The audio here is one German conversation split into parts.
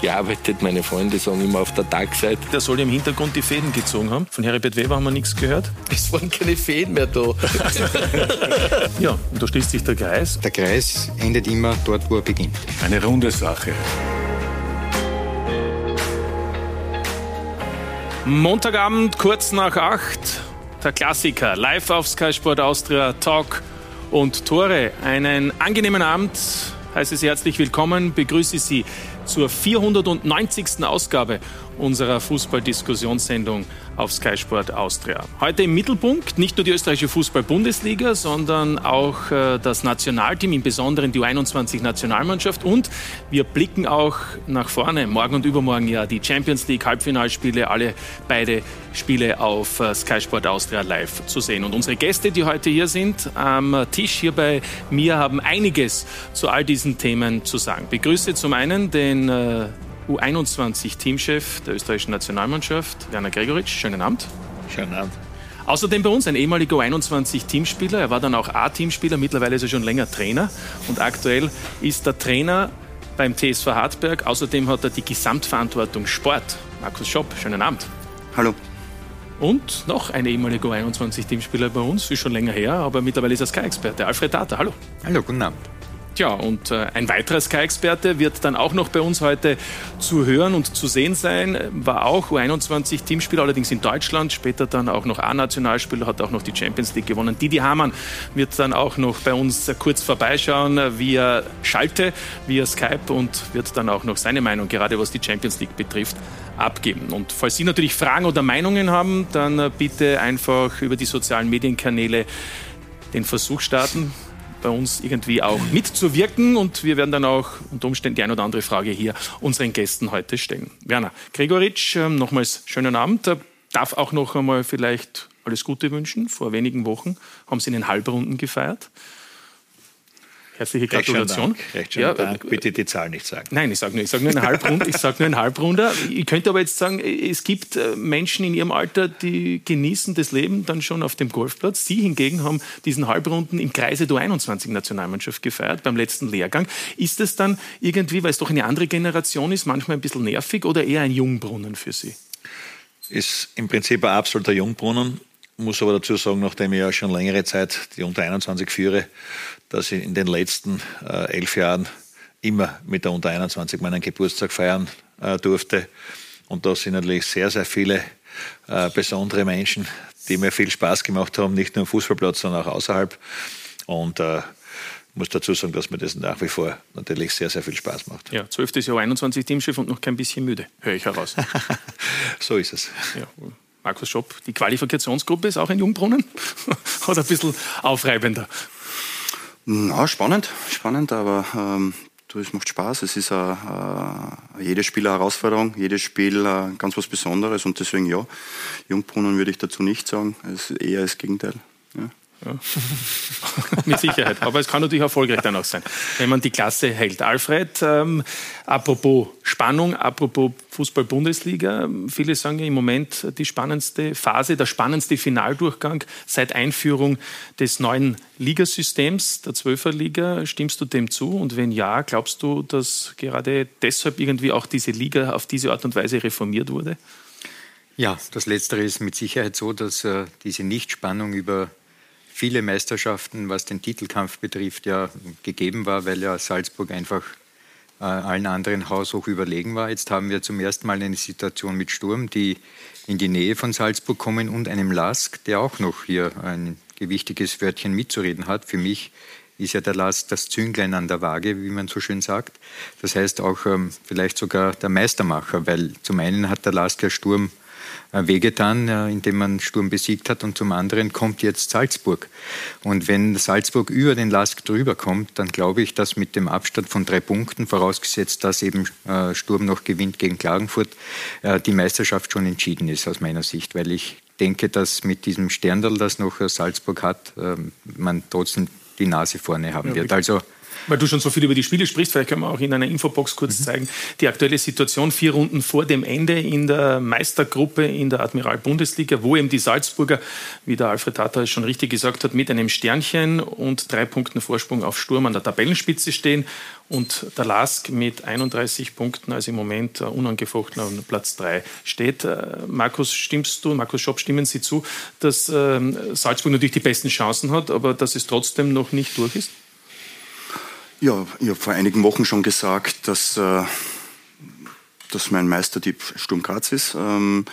gearbeitet. Meine Freunde sagen immer auf der Tagseite. Der soll im Hintergrund die Fäden gezogen haben. Von Heribert Weber haben wir nichts gehört. Es waren keine Fäden mehr da. ja, und da schließt sich der Kreis. Der Kreis endet immer dort, wo er beginnt. Eine runde Sache. Montagabend, kurz nach acht, der Klassiker. Live auf Sky Sport Austria, Talk und Tore. Einen angenehmen Abend, heiße Sie herzlich willkommen, begrüße Sie zur 490. Ausgabe unserer Fußballdiskussionssendung auf Sky Sport Austria. Heute im Mittelpunkt nicht nur die österreichische Fußball-Bundesliga, sondern auch äh, das Nationalteam, im Besonderen die U21-Nationalmannschaft. Und wir blicken auch nach vorne. Morgen und übermorgen ja die Champions League Halbfinalspiele, alle beide Spiele auf äh, Sky Sport Austria live zu sehen. Und unsere Gäste, die heute hier sind, am Tisch hier bei mir, haben einiges zu all diesen Themen zu sagen. Ich begrüße zum einen den äh, U21-Teamchef der österreichischen Nationalmannschaft, Werner Gregoritsch. Schönen Abend. Schönen Abend. Außerdem bei uns ein ehemaliger U21-Teamspieler. Er war dann auch A-Teamspieler, mittlerweile ist er schon länger Trainer. Und aktuell ist er Trainer beim TSV Hartberg. Außerdem hat er die Gesamtverantwortung Sport. Markus Schopp, schönen Abend. Hallo. Und noch ein ehemaliger U21-Teamspieler bei uns, ist schon länger her, aber mittlerweile ist er Sky-Experte. Alfred Data, hallo. Hallo, guten Abend. Tja, und äh, ein weiterer Sky-Experte wird dann auch noch bei uns heute zu hören und zu sehen sein. War auch U21-Teamspieler, allerdings in Deutschland, später dann auch noch A-Nationalspieler, hat auch noch die Champions League gewonnen. Didi Hamann wird dann auch noch bei uns kurz vorbeischauen via Schalte, via Skype und wird dann auch noch seine Meinung, gerade was die Champions League betrifft, abgeben. Und falls Sie natürlich Fragen oder Meinungen haben, dann äh, bitte einfach über die sozialen Medienkanäle den Versuch starten bei uns irgendwie auch mitzuwirken. Und wir werden dann auch unter Umständen die ein oder andere Frage hier unseren Gästen heute stellen. Werner Gregoritsch, ähm, nochmals schönen Abend. Darf auch noch einmal vielleicht alles Gute wünschen. Vor wenigen Wochen haben Sie in den Halbrunden gefeiert. Herzliche Gratulation. Recht schönen ja, Dank. Bitte die Zahl nicht sagen. Nein, ich sage nur, sag nur, eine Halbrunde, ich sag nur ein Halbrunder. Ich könnte aber jetzt sagen, es gibt äh, Menschen in ihrem Alter, die genießen das Leben dann schon auf dem Golfplatz. Sie hingegen haben diesen Halbrunden im Kreise der 21 Nationalmannschaft gefeiert, beim letzten Lehrgang. Ist es dann irgendwie, weil es doch eine andere Generation ist, manchmal ein bisschen nervig oder eher ein Jungbrunnen für Sie? Ist im Prinzip ein absoluter Jungbrunnen muss aber dazu sagen, nachdem ich ja schon längere Zeit die Unter 21 führe, dass ich in den letzten äh, elf Jahren immer mit der Unter 21 meinen Geburtstag feiern äh, durfte. Und da sind natürlich sehr, sehr viele äh, besondere Menschen, die mir viel Spaß gemacht haben, nicht nur am Fußballplatz, sondern auch außerhalb. Und äh, muss dazu sagen, dass mir das nach wie vor natürlich sehr, sehr viel Spaß macht. Ja, 12. Jahr 21 Teamchef und noch kein bisschen müde, höre ich heraus. so ist es. Ja. Markus Schopp, die Qualifikationsgruppe ist auch ein Jungbrunnen oder ein bisschen aufreibender? Na, spannend, spannend, aber ähm, es macht Spaß. Es ist äh, jedes Spiel eine Herausforderung, jedes Spiel äh, ganz was Besonderes und deswegen ja, Jungbrunnen würde ich dazu nicht sagen, es ist eher das Gegenteil. Ja. Ja. Mit Sicherheit. Aber es kann natürlich erfolgreich dann auch sein, wenn man die Klasse hält. Alfred, ähm, apropos Spannung, apropos Fußball-Bundesliga. Viele sagen ja im Moment die spannendste Phase, der spannendste Finaldurchgang seit Einführung des neuen Ligasystems, der Zwölferliga. Stimmst du dem zu? Und wenn ja, glaubst du, dass gerade deshalb irgendwie auch diese Liga auf diese Art und Weise reformiert wurde? Ja, das Letztere ist mit Sicherheit so, dass äh, diese Nichtspannung über viele Meisterschaften, was den Titelkampf betrifft, ja gegeben war, weil ja Salzburg einfach äh, allen anderen haushoch überlegen war. Jetzt haben wir zum ersten Mal eine Situation mit Sturm, die in die Nähe von Salzburg kommen und einem Lask, der auch noch hier ein gewichtiges Wörtchen mitzureden hat. Für mich ist ja der Lask das Zünglein an der Waage, wie man so schön sagt. Das heißt auch ähm, vielleicht sogar der Meistermacher, weil zum einen hat der Lask ja Sturm wehgetan, äh, indem man Sturm besiegt hat. Und zum anderen kommt jetzt Salzburg. Und wenn Salzburg über den Lask drüber kommt, dann glaube ich, dass mit dem Abstand von drei Punkten, vorausgesetzt, dass eben äh, Sturm noch gewinnt gegen Klagenfurt, die Meisterschaft schon entschieden ist aus meiner Sicht, weil ich denke, dass mit diesem Sterndal, das noch Salzburg hat, ähm, man trotzdem die Nase vorne haben ja, wird. Also weil du schon so viel über die Spiele sprichst, vielleicht können wir auch in einer Infobox kurz mhm. zeigen, die aktuelle Situation vier Runden vor dem Ende in der Meistergruppe in der Admiral-Bundesliga, wo eben die Salzburger, wie der Alfred Tata schon richtig gesagt hat, mit einem Sternchen und drei Punkten Vorsprung auf Sturm an der Tabellenspitze stehen und der Lask mit 31 Punkten, also im Moment unangefochten auf Platz 3 steht. Äh, Markus, stimmst du, Markus Schopp, stimmen Sie zu, dass ähm, Salzburg natürlich die besten Chancen hat, aber dass es trotzdem noch nicht durch ist? Ja, ich habe vor einigen Wochen schon gesagt, dass, äh, dass mein Meistertipp Sturm Graz ist. Ähm,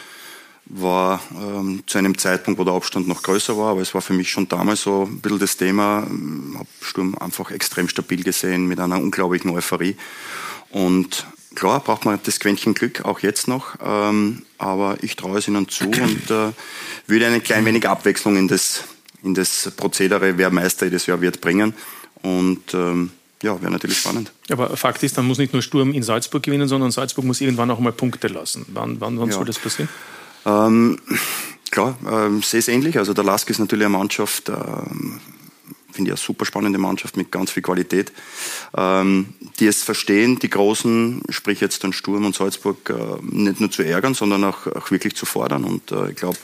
war ähm, zu einem Zeitpunkt, wo der Abstand noch größer war, aber es war für mich schon damals so ein bisschen das Thema. Ich ähm, habe Sturm einfach extrem stabil gesehen mit einer unglaublichen Euphorie. Und klar braucht man das Quäntchen Glück, auch jetzt noch, ähm, aber ich traue es ihnen zu und äh, würde ein klein wenig Abwechslung in das, in das Prozedere, wer Meister jedes Jahr wird, bringen. Und ähm, ja, wäre natürlich spannend. Aber Fakt ist, dann muss nicht nur Sturm in Salzburg gewinnen, sondern Salzburg muss irgendwann auch mal Punkte lassen. Wann, wann, wann ja. soll das passieren? Ähm, klar, ähm, sehe es ähnlich. Also der Lask ist natürlich eine Mannschaft, ähm, finde ich eine super spannende Mannschaft mit ganz viel Qualität, ähm, die es verstehen, die Großen, sprich jetzt dann Sturm und Salzburg, äh, nicht nur zu ärgern, sondern auch, auch wirklich zu fordern. Und äh, ich glaube,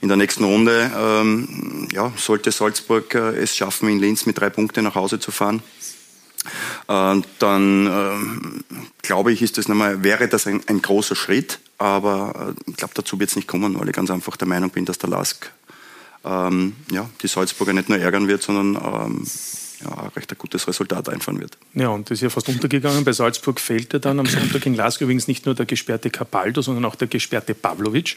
in der nächsten Runde ähm, ja, sollte Salzburg äh, es schaffen, in Linz mit drei Punkten nach Hause zu fahren dann äh, glaube ich, ist das nochmal, wäre das ein, ein großer Schritt, aber äh, ich glaube, dazu wird es nicht kommen, weil ich ganz einfach der Meinung bin, dass der Lask ähm, ja, die Salzburger nicht nur ärgern wird, sondern ähm, ja, recht ein gutes Resultat einfahren wird. Ja, und das ist ja fast untergegangen. Bei Salzburg fehlte dann am Sonntag in Glasgow übrigens nicht nur der gesperrte Capaldo, sondern auch der gesperrte Pavlovic.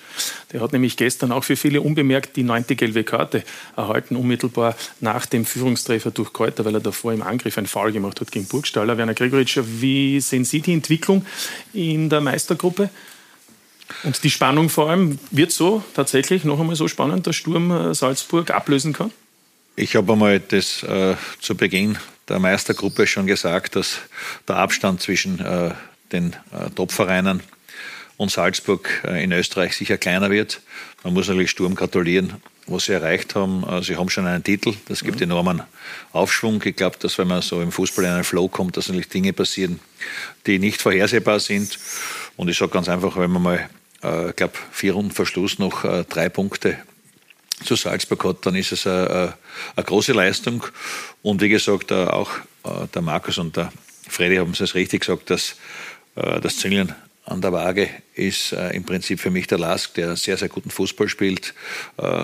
Der hat nämlich gestern auch für viele unbemerkt die neunte gelbe Karte erhalten, unmittelbar nach dem Führungstreffer durch Kräuter, weil er davor im Angriff einen Foul gemacht hat gegen Burgstaller. Werner Gregoritsch, wie sehen Sie die Entwicklung in der Meistergruppe? Und die Spannung vor allem wird so tatsächlich noch einmal so spannend, dass Sturm äh, Salzburg ablösen kann? Ich habe einmal das äh, zu Beginn der Meistergruppe schon gesagt, dass der Abstand zwischen äh, den äh, Topvereinen und Salzburg äh, in Österreich sicher kleiner wird. Man muss natürlich Sturm gratulieren, was sie erreicht haben. Äh, sie haben schon einen Titel, das gibt mhm. enormen Aufschwung. Ich glaube, dass wenn man so im Fußball in einen Flow kommt, dass natürlich Dinge passieren, die nicht vorhersehbar sind. Und ich sage ganz einfach, wenn man mal, äh, ich glaube, vier Runden Verschluss noch äh, drei Punkte zu Salzburg hat, dann ist es eine, eine große Leistung. Und wie gesagt, äh, auch äh, der Markus und der Freddy haben es richtig gesagt, dass äh, das Züngeln an der Waage ist im Prinzip für mich der Lask, der sehr, sehr guten Fußball spielt,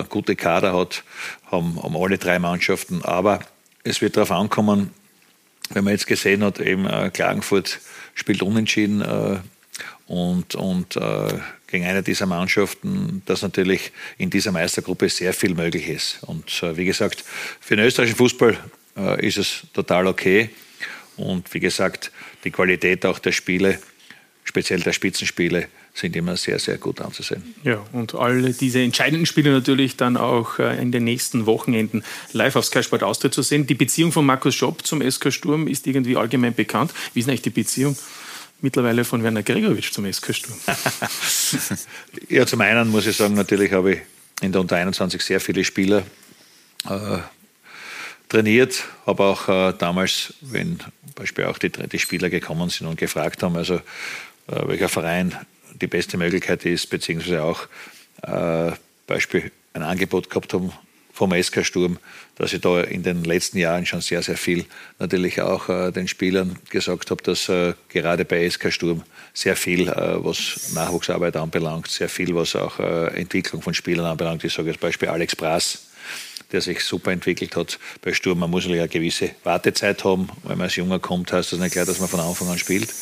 gute Kader hat, haben, haben alle drei Mannschaften. Aber es wird darauf ankommen, wenn man jetzt gesehen hat, eben Klagenfurt spielt unentschieden und, und gegen eine dieser Mannschaften, dass natürlich in dieser Meistergruppe sehr viel möglich ist. Und äh, wie gesagt, für den österreichischen Fußball äh, ist es total okay. Und wie gesagt, die Qualität auch der Spiele, speziell der Spitzenspiele, sind immer sehr, sehr gut anzusehen. Ja, und alle diese entscheidenden Spiele natürlich dann auch äh, in den nächsten Wochenenden live auf Sky Sport Austria zu sehen. Die Beziehung von Markus Schopp zum SK Sturm ist irgendwie allgemein bekannt. Wie ist eigentlich die Beziehung? Mittlerweile von Werner Gregoritsch zum SK Sturm? ja, zum einen muss ich sagen, natürlich habe ich in der Unter 21 sehr viele Spieler äh, trainiert, habe auch äh, damals, wenn Beispiel auch die, die Spieler gekommen sind und gefragt haben, also äh, welcher Verein die beste Möglichkeit ist, beziehungsweise auch äh, Beispiel ein Angebot gehabt haben vom SK Sturm, dass ich da in den letzten Jahren schon sehr, sehr viel natürlich auch äh, den Spielern gesagt habe, dass äh, gerade bei SK Sturm sehr viel, äh, was Nachwuchsarbeit anbelangt, sehr viel, was auch äh, Entwicklung von Spielern anbelangt. Ich sage jetzt Beispiel Alex Brass, der sich super entwickelt hat bei Sturm. Man muss natürlich eine gewisse Wartezeit haben. Wenn man als Junger kommt, heißt das nicht klar, dass man von Anfang an spielt.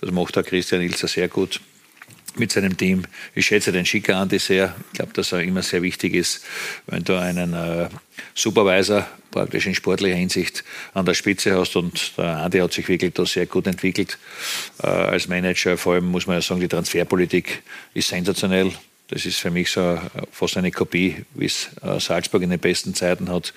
Das macht auch Christian Ilzer sehr gut mit seinem Team. Ich schätze den Schicker Andi sehr. Ich glaube, dass er immer sehr wichtig ist, wenn du einen äh, Supervisor praktisch in sportlicher Hinsicht an der Spitze hast. Und der Andi hat sich wirklich da sehr gut entwickelt äh, als Manager. Vor allem muss man ja sagen, die Transferpolitik ist sensationell. Das ist für mich so fast eine Kopie, wie es äh, Salzburg in den besten Zeiten hat,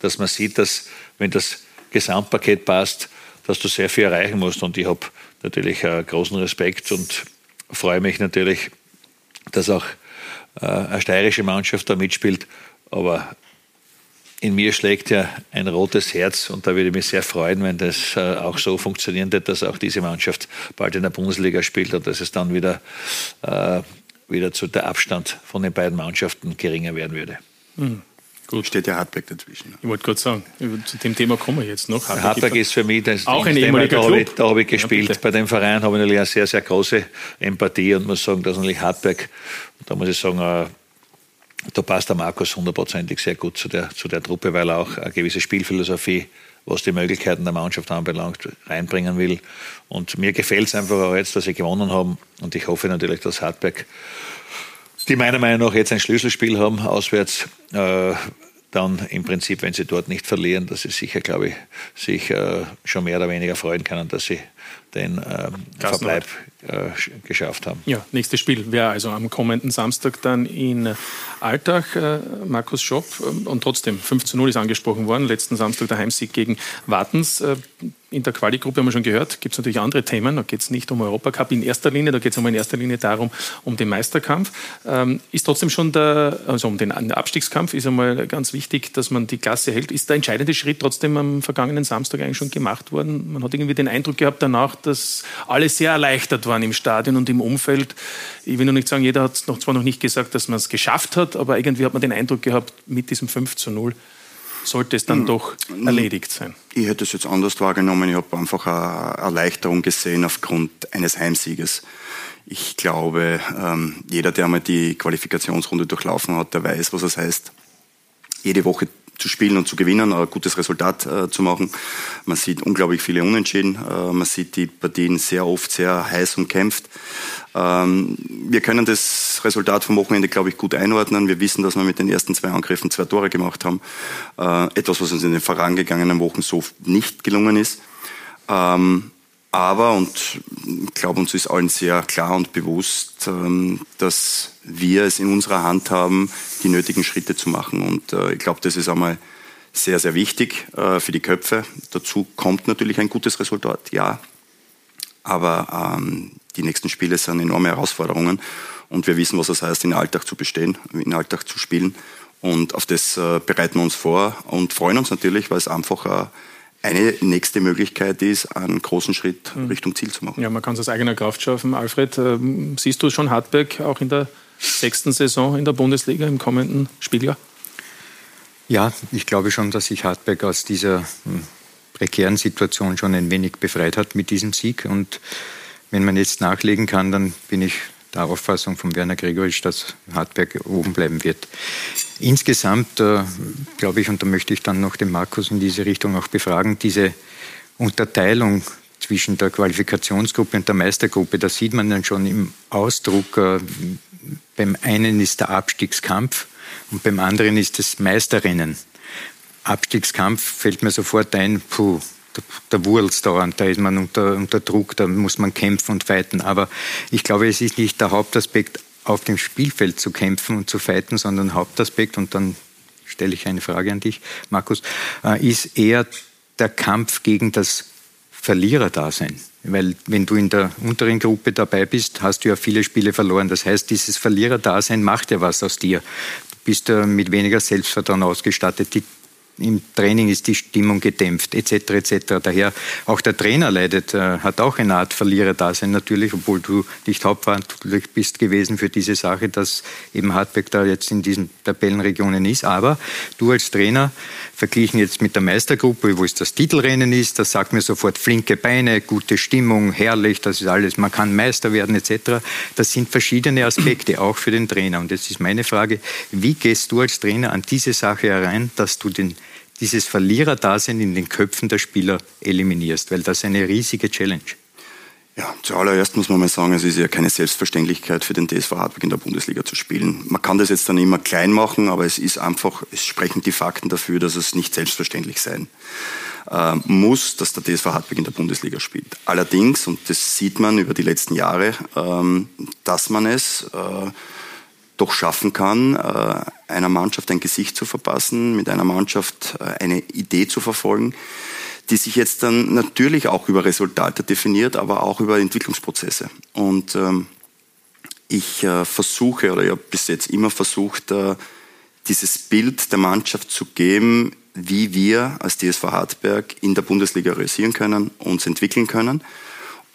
dass man sieht, dass wenn das Gesamtpaket passt, dass du sehr viel erreichen musst. Und ich habe natürlich äh, großen Respekt und freue mich natürlich, dass auch äh, eine steirische Mannschaft da mitspielt. Aber in mir schlägt ja ein rotes Herz und da würde ich mich sehr freuen, wenn das äh, auch so funktionieren wird, dass auch diese Mannschaft bald in der Bundesliga spielt und dass es dann wieder, äh, wieder zu der Abstand von den beiden Mannschaften geringer werden würde. Mhm. Gut. Steht ja Hartberg dazwischen. Ich wollte gerade sagen, zu dem Thema kommen wir jetzt noch. Hartberg, Hartberg ist für mich das auch ein ehemaliger da Club. Habe ich, da habe ich gespielt. Ja, Bei dem Verein habe ich natürlich eine sehr, sehr große Empathie und muss sagen, dass natürlich Hartberg, da muss ich sagen, äh, da passt der Markus hundertprozentig sehr gut zu der, zu der Truppe, weil er auch eine gewisse Spielphilosophie, was die Möglichkeiten der Mannschaft anbelangt, reinbringen will. Und mir gefällt es einfach auch jetzt, dass sie gewonnen haben. Und ich hoffe natürlich, dass Hartberg, die meiner Meinung nach jetzt ein Schlüsselspiel haben, auswärts, äh, dann im Prinzip, wenn sie dort nicht verlieren, dass sie sicher, glaube ich, sich äh, schon mehr oder weniger freuen können, dass sie den äh, Verbleib geschafft haben. Ja, nächstes Spiel wäre also am kommenden Samstag dann in Alltag, äh, Markus Schopp. Ähm, und trotzdem, 5 zu 0 ist angesprochen worden, letzten Samstag der Heimsieg gegen Wartens. Äh, in der Quali-Gruppe haben wir schon gehört, gibt es natürlich andere Themen. Da geht es nicht um Europacup in erster Linie, da geht es in erster Linie darum, um den Meisterkampf. Ähm, ist trotzdem schon der, also um den Abstiegskampf ist einmal ganz wichtig, dass man die Klasse hält. Ist der entscheidende Schritt trotzdem am vergangenen Samstag eigentlich schon gemacht worden? Man hat irgendwie den Eindruck gehabt danach, dass alle sehr erleichtert waren im Stadion und im Umfeld. Ich will nur nicht sagen, jeder hat noch, zwar noch nicht gesagt, dass man es geschafft hat, aber irgendwie hat man den Eindruck gehabt, mit diesem 5 zu 0 sollte es dann hm. doch erledigt sein. Ich hätte es jetzt anders wahrgenommen. Ich habe einfach eine Erleichterung gesehen aufgrund eines Heimsieges. Ich glaube, ähm, jeder, der einmal die Qualifikationsrunde durchlaufen hat, der weiß, was es heißt, jede Woche zu spielen und zu gewinnen, ein gutes Resultat äh, zu machen. Man sieht unglaublich viele Unentschieden. Äh, man sieht die Partien sehr oft sehr heiß umkämpft. Ähm, wir können das Resultat vom Wochenende, glaube ich, gut einordnen. Wir wissen, dass wir mit den ersten zwei Angriffen zwei Tore gemacht haben. Äh, etwas, was uns in den vorangegangenen Wochen so nicht gelungen ist. Ähm, aber, und ich glaube, uns ist allen sehr klar und bewusst, ähm, dass wir es in unserer Hand haben, die nötigen Schritte zu machen. Und äh, ich glaube, das ist einmal sehr, sehr wichtig äh, für die Köpfe. Dazu kommt natürlich ein gutes Resultat, ja. Aber ähm, die nächsten Spiele sind enorme Herausforderungen. Und wir wissen, was es heißt, in den Alltag zu bestehen, in den Alltag zu spielen. Und auf das äh, bereiten wir uns vor und freuen uns natürlich, weil es einfach eine nächste Möglichkeit ist, einen großen Schritt hm. Richtung Ziel zu machen. Ja, man kann es aus eigener Kraft schaffen. Alfred, ähm, siehst du schon Hartberg auch in der sechsten Saison in der Bundesliga im kommenden Spieljahr? Ja, ich glaube schon, dass sich Hartberg aus dieser hm, prekären Situation schon ein wenig befreit hat mit diesem Sieg. Und wenn man jetzt nachlegen kann, dann bin ich der Auffassung von Werner Gregoritsch, dass Hartberg oben bleiben wird. Insgesamt äh, glaube ich, und da möchte ich dann noch den Markus in diese Richtung auch befragen, diese Unterteilung zwischen der Qualifikationsgruppe und der Meistergruppe, da sieht man dann schon im Ausdruck, äh, beim einen ist der Abstiegskampf und beim anderen ist das Meisterrennen. Abstiegskampf fällt mir sofort ein, puh, der Wurz dauernd, da ist man unter, unter Druck, da muss man kämpfen und fighten. Aber ich glaube, es ist nicht der Hauptaspekt, auf dem Spielfeld zu kämpfen und zu fighten, sondern Hauptaspekt, und dann stelle ich eine Frage an dich, Markus, äh, ist eher der Kampf gegen das Verliererdasein. Weil wenn du in der unteren Gruppe dabei bist, hast du ja viele Spiele verloren. Das heißt, dieses Verliererdasein macht ja was aus dir. Du bist ja mit weniger Selbstvertrauen ausgestattet. Die im Training ist die Stimmung gedämpft, etc. etc. Daher auch der Trainer leidet, äh, hat auch eine Art Verlierer-Dasein natürlich, obwohl du nicht hauptverantwortlich bist gewesen für diese Sache, dass eben Hartberg da jetzt in diesen Tabellenregionen ist. Aber du als Trainer, verglichen jetzt mit der Meistergruppe, wo es das Titelrennen ist, das sagt mir sofort flinke Beine, gute Stimmung, herrlich, das ist alles, man kann Meister werden etc. Das sind verschiedene Aspekte, auch für den Trainer. Und jetzt ist meine Frage, wie gehst du als Trainer an diese Sache herein, dass du den dieses Verliererdasein in den Köpfen der Spieler eliminierst, weil das eine riesige Challenge. Ja, zuallererst muss man mal sagen, es ist ja keine Selbstverständlichkeit für den TSV Hartberg in der Bundesliga zu spielen. Man kann das jetzt dann immer klein machen, aber es ist einfach, es sprechen die Fakten dafür, dass es nicht selbstverständlich sein äh, muss, dass der TSV Hartberg in der Bundesliga spielt. Allerdings, und das sieht man über die letzten Jahre, ähm, dass man es äh, doch schaffen kann, äh, einer Mannschaft ein Gesicht zu verpassen, mit einer Mannschaft äh, eine Idee zu verfolgen, die sich jetzt dann natürlich auch über Resultate definiert, aber auch über Entwicklungsprozesse. Und ähm, ich äh, versuche oder ich habe bis jetzt immer versucht, dieses Bild der Mannschaft zu geben, wie wir als DSV Hartberg in der Bundesliga realisieren können, uns entwickeln können.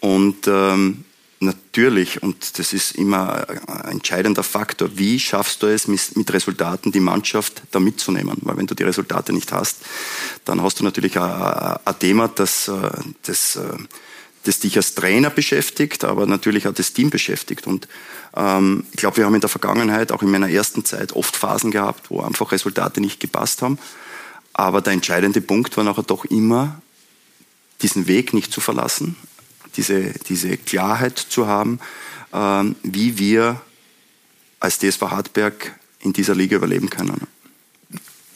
Und ähm, natürlich, und das ist immer ein entscheidender Faktor, wie schaffst du es mit Resultaten die Mannschaft da mitzunehmen? Weil wenn du die Resultate nicht hast, dann hast du natürlich ein, Thema, das, äh, das, äh, das dich als Trainer beschäftigt, aber natürlich auch das Team beschäftigt. Und ähm, ich glaube, wir haben in der Vergangenheit, auch in meiner ersten Zeit, oft Phasen gehabt, wo einfach Resultate nicht gepasst haben. Aber der entscheidende Punkt war nachher doch immer, diesen Weg nicht zu verlassen, diese, diese Klarheit zu haben, ähm, wie wir als DSV Hartberg in dieser Liga überleben können.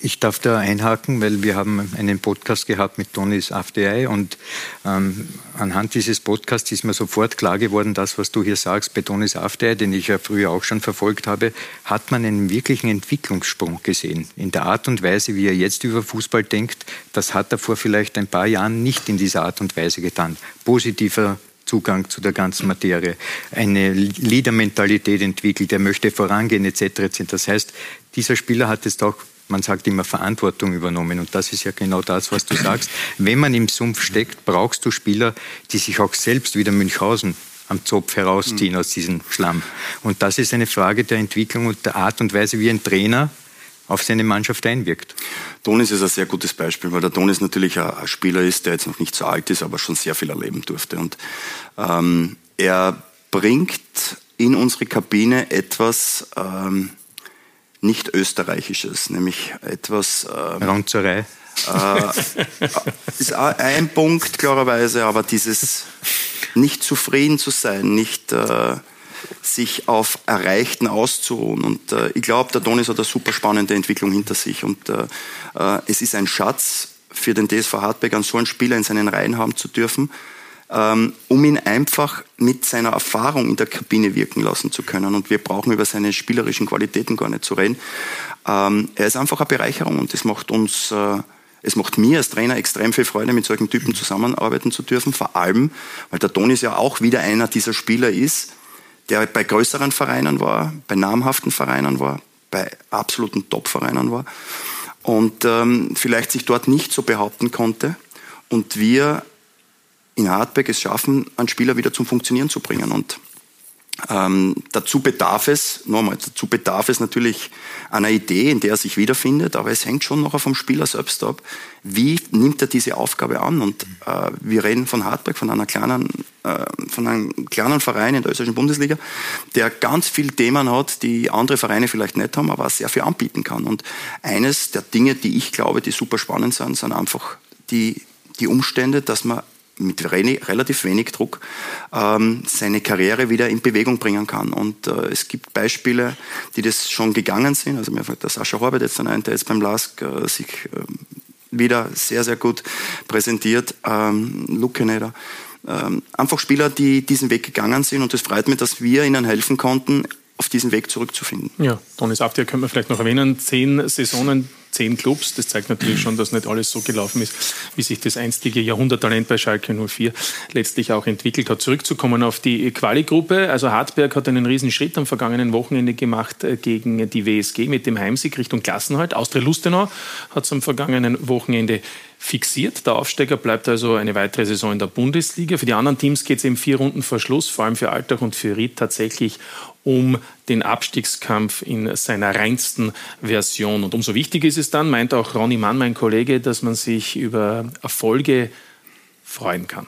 Ich darf da einhaken, weil wir haben einen Podcast gehabt mit Tonis AfDI und ähm, anhand dieses Podcasts ist mir sofort klar geworden, das, was du hier sagst, bei Tonis AfDI, den ich ja früher auch schon verfolgt habe, hat man einen wirklichen Entwicklungssprung gesehen. In der Art und Weise, wie er jetzt über Fußball denkt, das hat er vor vielleicht ein paar Jahren nicht in dieser Art und Weise getan. Positiver Zugang zu der ganzen Materie, eine Leader-Mentalität entwickelt, er möchte vorangehen etc. etc. Das heißt, dieser Spieler hat jetzt auch man sagt immer Verantwortung übernommen. Und das ist ja genau das, was du sagst. Wenn man im Sumpf steckt, brauchst du Spieler, die sich auch selbst wieder Münchhausen am Zopf herausziehen mhm. aus diesem Schlamm. Und das ist eine Frage der Entwicklung und der Art und Weise, wie ein Trainer auf seine Mannschaft einwirkt. Donis ist ein sehr gutes Beispiel, weil der Donis natürlich ein Spieler ist, der jetzt noch nicht so alt ist, aber schon sehr viel erleben durfte. Und ähm, er bringt in unsere Kabine etwas, ähm, nicht österreichisches, nämlich etwas. Ähm, Ranzerei. Äh, ist ein Punkt, klarerweise, aber dieses nicht zufrieden zu sein, nicht äh, sich auf Erreichten auszuruhen. Und äh, ich glaube, der Donis hat eine super spannende Entwicklung hinter sich. Und äh, äh es ist ein Schatz für den DSV Hartberg, an so einen Spieler in seinen Reihen haben zu dürfen um ihn einfach mit seiner Erfahrung in der Kabine wirken lassen zu können. Und wir brauchen über seine spielerischen Qualitäten gar nicht zu reden. Ähm, er ist einfach eine Bereicherung und das macht uns, äh, es macht mir als Trainer extrem viel Freude, mit solchen Typen zusammenarbeiten zu dürfen. Vor allem, weil der Tonis ja auch wieder einer dieser Spieler ist, der bei größeren Vereinen war, bei namhaften Vereinen war, bei absoluten Top-Vereinen war und ähm, vielleicht sich dort nicht so behaupten konnte. Und wir in Hartberg es schaffen, einen Spieler wieder zum Funktionieren zu bringen. Und ähm, dazu bedarf es, nochmal, dazu bedarf es natürlich einer Idee, in der er sich wiederfindet, aber es hängt schon noch vom Spieler selbst ab. Wie nimmt er diese Aufgabe an? Und äh, wir reden von Hartberg, von einer kleinen, äh, von einem kleinen Verein in der österreichischen Bundesliga, der ganz viele Themen hat, die andere Vereine vielleicht nicht haben, aber sehr viel anbieten kann. Und eines der Dinge, die ich glaube, die super spannend sind, sind einfach die, die Umstände, dass man mit relativ wenig Druck ähm, seine Karriere wieder in Bewegung bringen kann. Und äh, es gibt Beispiele, die das schon gegangen sind. Also mir fällt der Sascha Horbert jetzt ein, der jetzt beim LASK äh, sich äh, wieder sehr, sehr gut präsentiert. Ähm, Lukeneder. Ähm, einfach Spieler, die diesen Weg gegangen sind. Und es freut mich, dass wir ihnen helfen konnten, auf diesen Weg zurückzufinden. Ja, Donis Aftia könnte man vielleicht noch erwähnen. Zehn Saisonen zehn Clubs. Das zeigt natürlich schon, dass nicht alles so gelaufen ist, wie sich das einstige Jahrhunderttalent bei Schalke 04 letztlich auch entwickelt hat. Zurückzukommen auf die Quali-Gruppe. Also Hartberg hat einen riesen Schritt am vergangenen Wochenende gemacht äh, gegen die WSG mit dem Heimsieg Richtung Klassenhalt. Austria Lustenau hat es am vergangenen Wochenende fixiert. Der Aufsteiger bleibt also eine weitere Saison in der Bundesliga. Für die anderen Teams geht es eben vier Runden vor Schluss, vor allem für Alltag und für Ried tatsächlich um den Abstiegskampf in seiner reinsten Version. Und umso wichtiger ist es dann, meint auch Ronny Mann, mein Kollege, dass man sich über Erfolge freuen kann.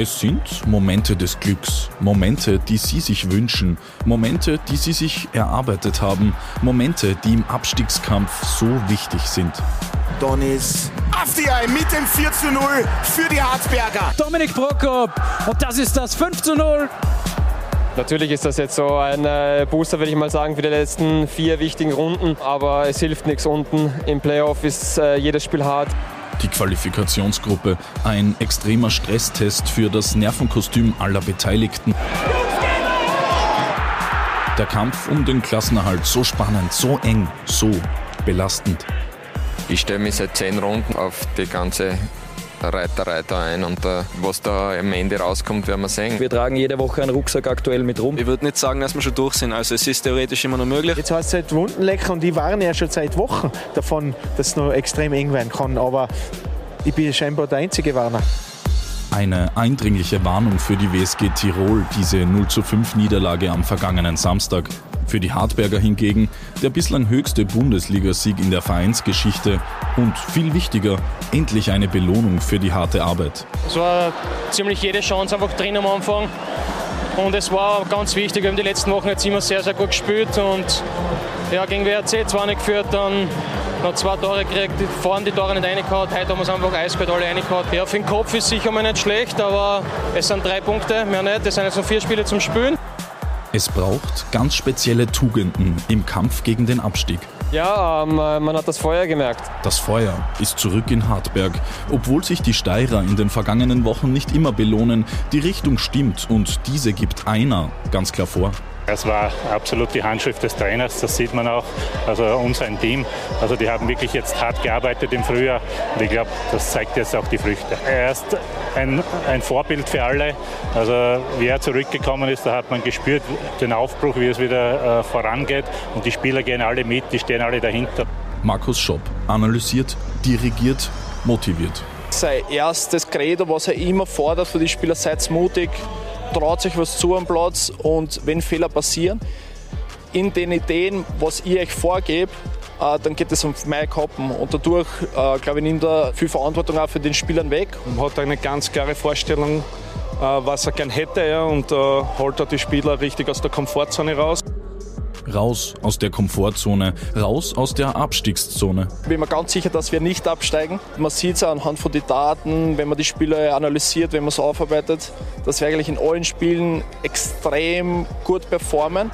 Es sind Momente des Glücks, Momente, die Sie sich wünschen, Momente, die Sie sich erarbeitet haben, Momente, die im Abstiegskampf so wichtig sind. Donis Afdiay mit dem 4 zu 0 für die Harzberger. Dominik Prokop und das ist das 5 zu 0. Natürlich ist das jetzt so ein äh, Booster, würde ich mal sagen, für die letzten vier wichtigen Runden. Aber es hilft nichts unten. Im Playoff ist äh, jedes Spiel hart die Qualifikationsgruppe. Ein extremer Stresstest für das Nervenkostüm aller Beteiligten. Der Kampf um den Klassenerhalt so spannend, so eng, so belastend. Ich stelle mich seit zehn Runden auf die ganze Reiterei da ein und uh, was da am Ende rauskommt, werden wir sehen. Wir tragen jede Woche einen Rucksack aktuell mit rum. Ich würde nicht sagen, dass wir schon durch sind. Also es ist theoretisch immer noch möglich. Jetzt heißt es halt Wundenlecker und die waren ja schon seit Wochen davon, dass es noch extrem eng werden kann. Aber ich bin scheinbar der einzige Warner. Eine eindringliche Warnung für die WSG Tirol, diese 0 zu 5 Niederlage am vergangenen Samstag. Für die Hartberger hingegen der bislang höchste Bundesligasieg in der Vereinsgeschichte und viel wichtiger, endlich eine Belohnung für die harte Arbeit. Es war ziemlich jede Chance einfach drin am Anfang. Und es war ganz wichtig, wir haben die letzten Wochen jetzt immer sehr, sehr gut gespielt und ja, gegen WRC zwar nicht geführt, dann noch zwei Tore gekriegt, vorhin die Tore nicht reingehauen, heute haben wir es einfach eiskalt alle reingehauen. Ja, für den Kopf ist sicher mal nicht schlecht, aber es sind drei Punkte, mehr nicht, es sind jetzt noch vier Spiele zum Spielen. Es braucht ganz spezielle Tugenden im Kampf gegen den Abstieg. Ja, ähm, man hat das Feuer gemerkt. Das Feuer ist zurück in Hartberg. Obwohl sich die Steirer in den vergangenen Wochen nicht immer belohnen, die Richtung stimmt und diese gibt einer ganz klar vor. Es war absolut die Handschrift des Trainers, das sieht man auch, also und sein Team. Also die haben wirklich jetzt hart gearbeitet im Frühjahr und ich glaube, das zeigt jetzt auch die Früchte. Er ist ein, ein Vorbild für alle. Also wie er zurückgekommen ist, da hat man gespürt den Aufbruch, wie es wieder äh, vorangeht und die Spieler gehen alle mit, die stehen alle dahinter. Markus Schopp analysiert, dirigiert, motiviert. Sein erstes Credo, was er immer fordert für die Spieler, seid mutig, traut sich was zu am Platz und wenn Fehler passieren, in den Ideen, was ich euch vorgebe, äh, dann geht es um meine Kappen. Und dadurch, äh, glaube ich, nimmt er viel Verantwortung auch für den Spielern weg. Man hat eine ganz klare Vorstellung, äh, was er gern hätte ja, und holt er die Spieler richtig aus der Komfortzone raus. Raus aus der Komfortzone, raus aus der Abstiegszone. Ich bin mir ganz sicher, dass wir nicht absteigen. Man sieht es anhand von den Daten, wenn man die Spiele analysiert, wenn man es aufarbeitet, dass wir eigentlich in allen Spielen extrem gut performen.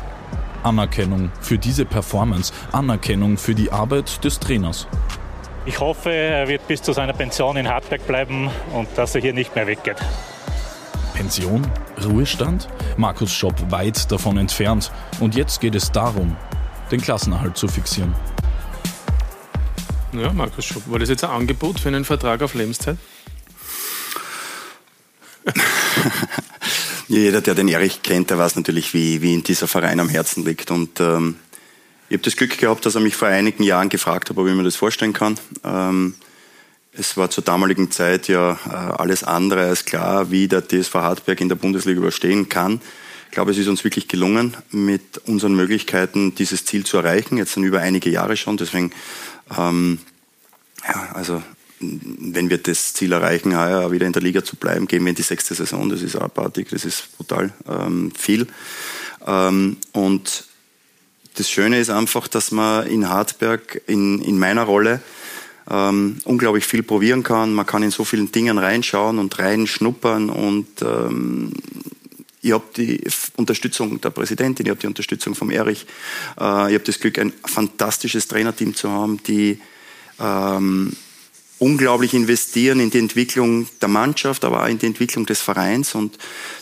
Anerkennung für diese Performance, Anerkennung für die Arbeit des Trainers. Ich hoffe, er wird bis zu seiner Pension in Hartberg bleiben und dass er hier nicht mehr weggeht. Pension? Ruhestand? Markus Schopp weit davon entfernt. Und jetzt geht es darum, den Klassenerhalt zu fixieren. Ja, Markus Schopp, war das jetzt ein Angebot für einen Vertrag auf Lebenszeit? Jeder, der den Erich kennt, der weiß natürlich, wie, wie ihm dieser Verein am Herzen liegt. Und ähm, ich habe das Glück gehabt, dass er mich vor einigen Jahren gefragt hat, ob ich mir das vorstellen kann. Ähm, es war zur damaligen Zeit ja äh, alles andere als klar, wie der TSV Hartberg in der Bundesliga überstehen kann. Ich glaube, es ist uns wirklich gelungen, mit unseren Möglichkeiten dieses Ziel zu erreichen. Jetzt sind über einige Jahre schon. Deswegen, ähm, ja, also wenn wir das Ziel erreichen, heuer wieder in der Liga zu bleiben, gehen wir in die sechste Saison. Das ist abartig, das ist brutal ähm, viel. Ähm, und das Schöne ist einfach, dass man in Hartberg in, in meiner Rolle ähm, unglaublich viel probieren kann. Man kann in so vielen Dingen reinschauen und reinschnuppern und ähm, ich habe die Unterstützung der Präsidentin, ich habe die Unterstützung vom Erich. Äh, ich habe das Glück, ein fantastisches Trainerteam zu haben, die ähm, unglaublich investieren in die Entwicklung der Mannschaft, aber auch in die Entwicklung des Vereins. Und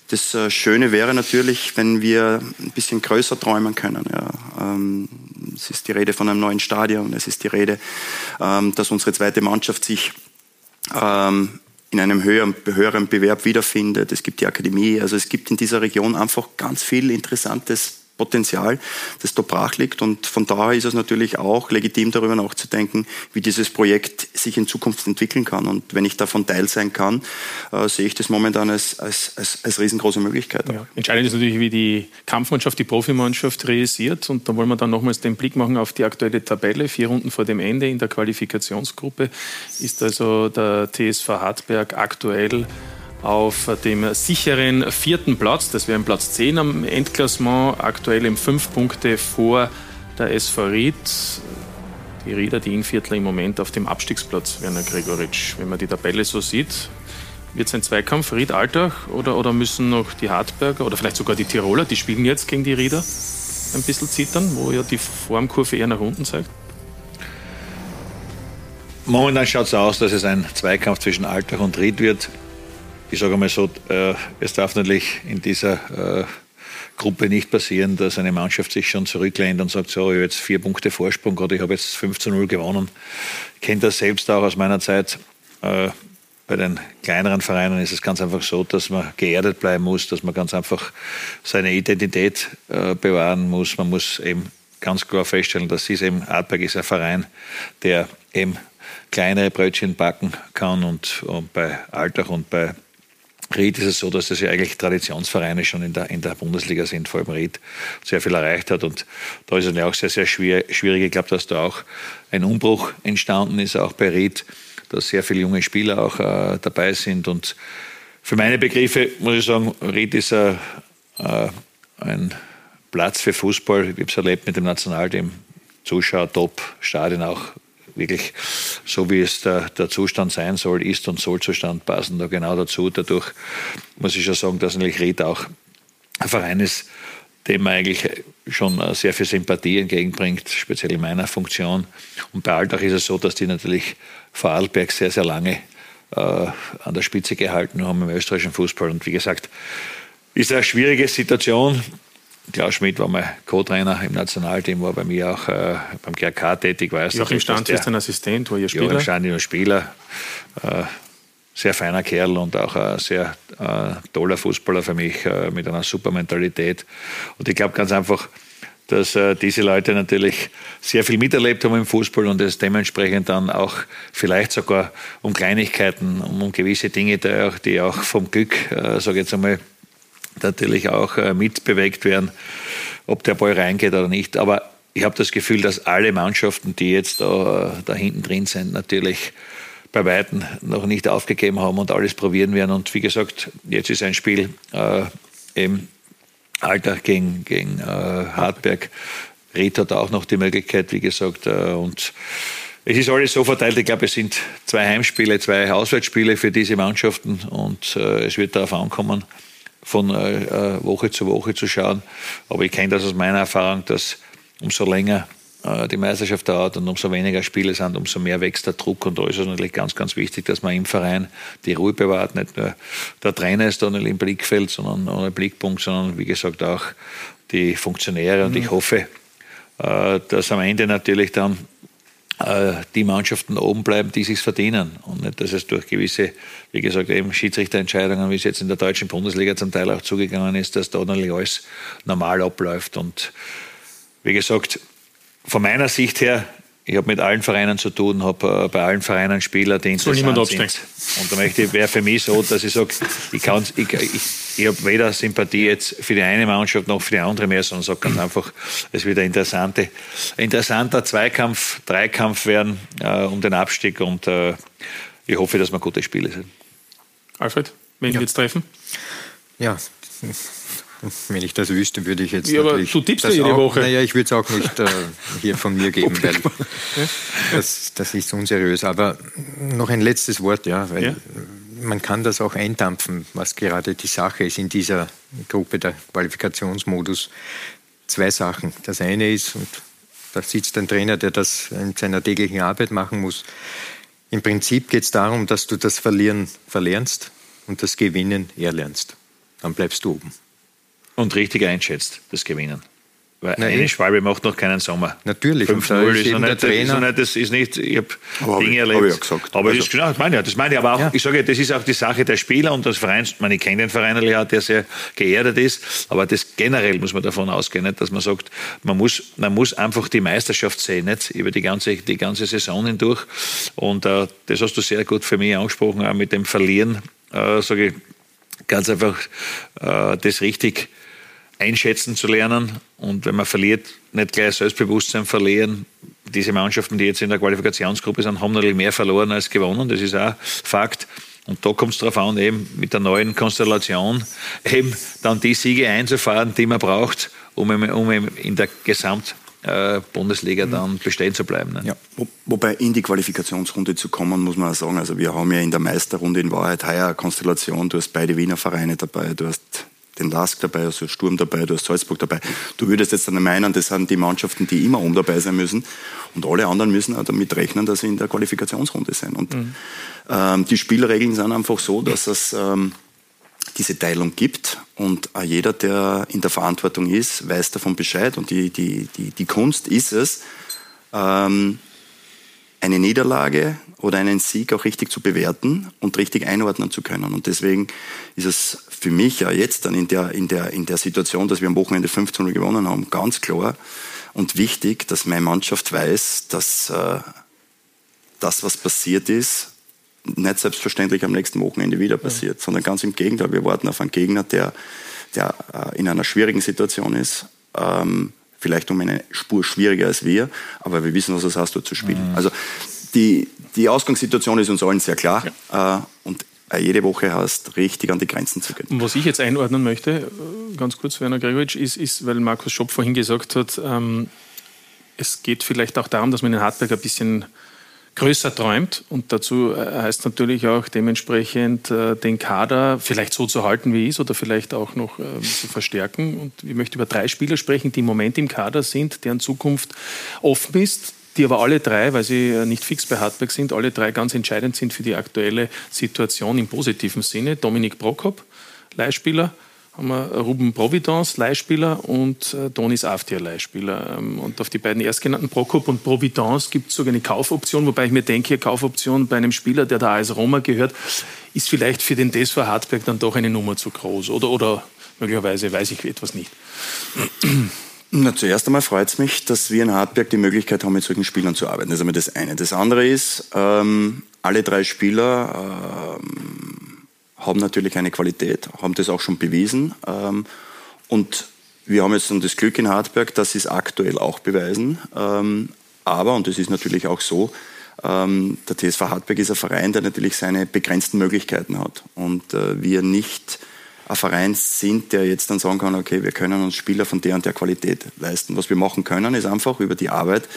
das äh, Schöne wäre natürlich, wenn wir ein bisschen größer träumen können. Ja. Ähm, es ist die Rede von einem neuen Stadion, es ist die Rede, ähm, dass unsere zweite Mannschaft sich ähm, in einem höheren, höheren Bewerb wiederfindet. Es gibt die Akademie, also es gibt in dieser Region einfach ganz viel Interessantes Potenzial, das da brach liegt. Und von daher ist es natürlich auch legitim, darüber nachzudenken, wie dieses Projekt sich in Zukunft entwickeln kann. Und wenn ich davon Teil sein kann, äh, sehe ich das momentan als, als, als, als riesengroße Möglichkeit. Ja. Entscheidend ist natürlich, wie die Kampfmannschaft, die Profimannschaft realisiert. Und da wollen wir dann nochmals den Blick machen auf die aktuelle Tabelle. Vier Runden vor dem Ende in der Qualifikationsgruppe ist also der TSV Hartberg aktuell auf dem sicheren vierten Platz. Das wäre Platz 10 am Endklassement, aktuell im fünf Punkte vor der SV Ried. Die Rieder, die Innviertler im Moment auf dem Abstiegsplatz, Werner Gregoritsch. Wenn man die Tabelle so sieht, wird es ein Zweikampf Ried-Altach oder, oder müssen noch die Hartberger oder vielleicht sogar die Tiroler, die spielen jetzt gegen die Rieder, ein bisschen zittern, wo ja die Formkurve eher nach unten zeigt? Momentan schaut es aus, dass es ein Zweikampf zwischen Altach und Ried wird ich sage mal so, äh, es darf natürlich in dieser äh, Gruppe nicht passieren, dass eine Mannschaft sich schon zurücklehnt und sagt, so, ich habe jetzt vier Punkte Vorsprung oder ich habe jetzt 5 zu 0 gewonnen. Ich kenne das selbst auch aus meiner Zeit. Äh, bei den kleineren Vereinen ist es ganz einfach so, dass man geerdet bleiben muss, dass man ganz einfach seine Identität äh, bewahren muss. Man muss eben ganz klar feststellen, dass es eben Artberg ist ein Verein, der eben kleinere Brötchen backen kann und, und bei Alltag und bei Ried ist es so, dass das ja eigentlich Traditionsvereine schon in der, in der Bundesliga sind, vor allem Ried sehr viel erreicht hat. Und da ist es ja auch sehr, sehr schwierig. Ich glaube, dass da auch ein Umbruch entstanden ist, auch bei Ried, dass sehr viele junge Spieler auch äh, dabei sind. Und für meine Begriffe muss ich sagen, Ried ist äh, äh, ein Platz für Fußball. Ich habe es erlebt mit dem Nationalteam. Zuschauer, top, Stadion auch wirklich so, wie es der, der Zustand sein soll, ist und Sollzustand passen da genau dazu. Dadurch muss ich schon sagen, dass natürlich Ried auch ein Verein ist, dem man eigentlich schon sehr viel Sympathie entgegenbringt, speziell in meiner Funktion. Und bei Alltag ist es so, dass die natürlich vor Vorarlberg sehr, sehr lange äh, an der Spitze gehalten haben im österreichischen Fußball. Und wie gesagt, ist eine schwierige Situation. Klaus Schmidt war mein Co-Trainer im Nationalteam, war bei mir auch äh, beim GRK tätig. Weiß Joachim Stand ist ein Assistent, war Ihr Spieler? Joachim Stand ist ein Spieler. Äh, sehr feiner Kerl und auch ein sehr äh, toller Fußballer für mich äh, mit einer super Mentalität. Und ich glaube ganz einfach, dass äh, diese Leute natürlich sehr viel miterlebt haben im Fußball und es dementsprechend dann auch vielleicht sogar um Kleinigkeiten, um, um gewisse Dinge, die auch, die auch vom Glück, äh, sage ich jetzt einmal, natürlich auch äh, mitbewegt werden, ob der Ball reingeht oder nicht. Aber ich habe das Gefühl, dass alle Mannschaften, die jetzt da, da hinten drin sind, natürlich bei Weitem noch nicht aufgegeben haben und alles probieren werden. Und wie gesagt, jetzt ist ein Spiel äh, im Alltag gegen, gegen äh, Hartberg. Ried hat auch noch die Möglichkeit, wie gesagt. Äh, und es ist alles so verteilt. Ich glaube, es sind zwei Heimspiele, zwei Auswärtsspiele für diese Mannschaften und äh, es wird darauf ankommen, von äh, äh, Woche zu Woche zu schauen. Aber ich kenne das aus meiner Erfahrung, dass umso länger äh, die Meisterschaft dauert und umso weniger Spiele sind, umso mehr wächst der Druck. Und da ist es natürlich ganz, ganz wichtig, dass man im Verein die Ruhe bewahrt. Nicht nur der Trainer ist da nicht im Blickfeld, sondern ohne Blickpunkt, sondern wie gesagt auch die Funktionäre. Und ich mhm. hoffe, dass am Ende natürlich dann äh, die Mannschaften oben bleiben, die sich verdienen. Und nicht, dass es durch gewisse, wie gesagt, eben Schiedsrichterentscheidungen, wie es jetzt in der deutschen Bundesliga zum Teil auch zugegangen ist, dass da natürlich alles normal abläuft. Und wie gesagt, von meiner Sicht her ich habe mit allen Vereinen zu tun, habe äh, bei allen Vereinen Spieler, die interessant Soll niemand sind. Und da möchte wäre für mich so, dass ich sage, ich, ich, ich, ich habe weder Sympathie jetzt für die eine Mannschaft noch für die andere mehr, sondern sage ganz einfach, es wird ein interessante, interessanter Zweikampf, Dreikampf werden äh, um den Abstieg und äh, ich hoffe, dass wir gute Spiele sind. Alfred, wen ja. jetzt treffen? Ja, wenn ich das wüsste, würde ich jetzt. Ja, aber du tippst ja jede auch, Woche. Naja, ich würde es auch nicht äh, hier von mir geben, weil das, das ist unseriös. Aber noch ein letztes Wort, ja, weil ja. man kann das auch eindampfen, was gerade die Sache ist in dieser Gruppe der Qualifikationsmodus. Zwei Sachen. Das eine ist, und da sitzt ein Trainer, der das in seiner täglichen Arbeit machen muss. Im Prinzip geht es darum, dass du das Verlieren verlernst und das Gewinnen erlernst. Dann bleibst du oben und richtig einschätzt, das Gewinnen. Weil Nein, eine Schwalbe macht noch keinen Sommer. Natürlich. 5-0 ist, ist, nicht, Trainer. Ist nicht, das ist nicht, ich habe Dinge erlebt. Hab ich gesagt. Aber also, das ist genau, das meine ich, das meine ich. Aber auch, ja. ich sage, das ist auch die Sache der Spieler und des Vereins. Ich, meine, ich kenne den Verein, der sehr geerdet ist. Aber das generell muss man davon ausgehen, nicht, dass man sagt, man muss, man muss einfach die Meisterschaft sehen, nicht, über die ganze, die ganze Saison hindurch. Und äh, das hast du sehr gut für mich angesprochen, auch mit dem Verlieren, äh, sage ich, ganz einfach äh, das richtig einschätzen zu lernen. Und wenn man verliert, nicht gleich Selbstbewusstsein verlieren. Diese Mannschaften, die jetzt in der Qualifikationsgruppe sind, haben natürlich mehr verloren als gewonnen. Das ist auch Fakt. Und da kommt es darauf an, eben mit der neuen Konstellation eben dann die Siege einzufahren, die man braucht, um, um in der Gesamt äh, Bundesliga dann bestehen zu bleiben. Ne? Ja. Wo, wobei in die Qualifikationsrunde zu kommen, muss man auch sagen, also wir haben ja in der Meisterrunde in Wahrheit heuer Konstellation, du hast beide Wiener Vereine dabei, du hast den Lask dabei, also Sturm dabei, du hast Salzburg dabei. Du würdest jetzt dann meinen, das sind die Mannschaften, die immer um dabei sein müssen. Und alle anderen müssen auch damit rechnen, dass sie in der Qualifikationsrunde sind. Und mhm. ähm, die Spielregeln sind einfach so, dass es ähm, diese Teilung gibt. Und jeder, der in der Verantwortung ist, weiß davon Bescheid. Und die, die, die, die Kunst ist es, ähm, eine Niederlage oder einen Sieg auch richtig zu bewerten und richtig einordnen zu können. Und deswegen ist es für mich ja jetzt dann in der, in der, in der Situation, dass wir am Wochenende 15 gewonnen haben, ganz klar und wichtig, dass meine Mannschaft weiß, dass äh, das, was passiert ist, nicht selbstverständlich am nächsten Wochenende wieder passiert, ja. sondern ganz im Gegenteil. Wir warten auf einen Gegner, der, der äh, in einer schwierigen Situation ist. Ähm, vielleicht um eine Spur schwieriger als wir, aber wir wissen, was es heißt, dort zu spielen. Mhm. Also die, die Ausgangssituation ist uns allen sehr klar ja. äh, und jede Woche heißt, richtig an die Grenzen zu gehen. Was ich jetzt einordnen möchte, äh, ganz kurz, Werner Gregoritsch, ist, ist, weil Markus Schopp vorhin gesagt hat, ähm, es geht vielleicht auch darum, dass man in Hartberg ein bisschen größer träumt. Und dazu äh, heißt natürlich auch dementsprechend äh, den Kader vielleicht so zu halten, wie ist, oder vielleicht auch noch äh, zu verstärken. Und ich möchte über drei Spieler sprechen, die im Moment im Kader sind, deren Zukunft offen ist, die aber alle drei, weil sie nicht fix bei Hartberg sind, alle drei ganz entscheidend sind für die aktuelle Situation im positiven Sinne. Dominik Prokop, Leihspieler, haben wir Ruben Providence, Leihspieler, und äh, Donis Aftia, Leihspieler. Ähm, und auf die beiden erstgenannten Prokop und Providence gibt es sogar eine Kaufoption, wobei ich mir denke, Kaufoption bei einem Spieler, der da als Roma gehört, ist vielleicht für den DSV Hartberg dann doch eine Nummer zu groß. Oder, oder möglicherweise weiß ich etwas nicht. Na, zuerst einmal freut es mich, dass wir in Hartberg die Möglichkeit haben, mit solchen Spielern zu arbeiten. Das ist einmal das eine. Das andere ist, ähm, alle drei Spieler ähm, haben natürlich eine Qualität, haben das auch schon bewiesen. Ähm, und wir haben jetzt dann das Glück in Hartberg, dass sie es aktuell auch beweisen. Ähm, aber, und das ist natürlich auch so, ähm, der TSV Hartberg ist ein Verein, der natürlich seine begrenzten Möglichkeiten hat. Und äh, wir nicht ein Verein sind, der jetzt dann sagen kann, okay, wir können uns Spieler von der und der Qualität leisten. Was wir machen können, ist einfach über die Arbeit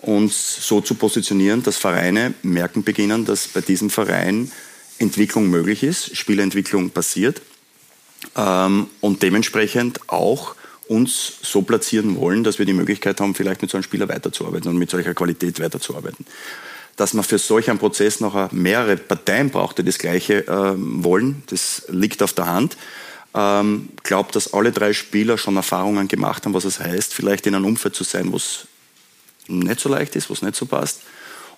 uns so zu positionieren, dass Vereine merken beginnen, dass bei diesem Verein Entwicklung möglich ist, Spielentwicklung passiert ähm, und dementsprechend auch uns so platzieren wollen, dass wir die Möglichkeit haben, vielleicht mit so einem Spieler weiterzuarbeiten und mit solcher Qualität weiterzuarbeiten. Dass man für solch einen Prozess noch mehrere Parteien braucht, die das Gleiche ähm, wollen, das liegt auf der Hand. Ähm, glaube, dass alle drei Spieler schon Erfahrungen gemacht haben, was es heißt, vielleicht in einem Umfeld zu sein, wo es nicht so leicht ist, wo es nicht so passt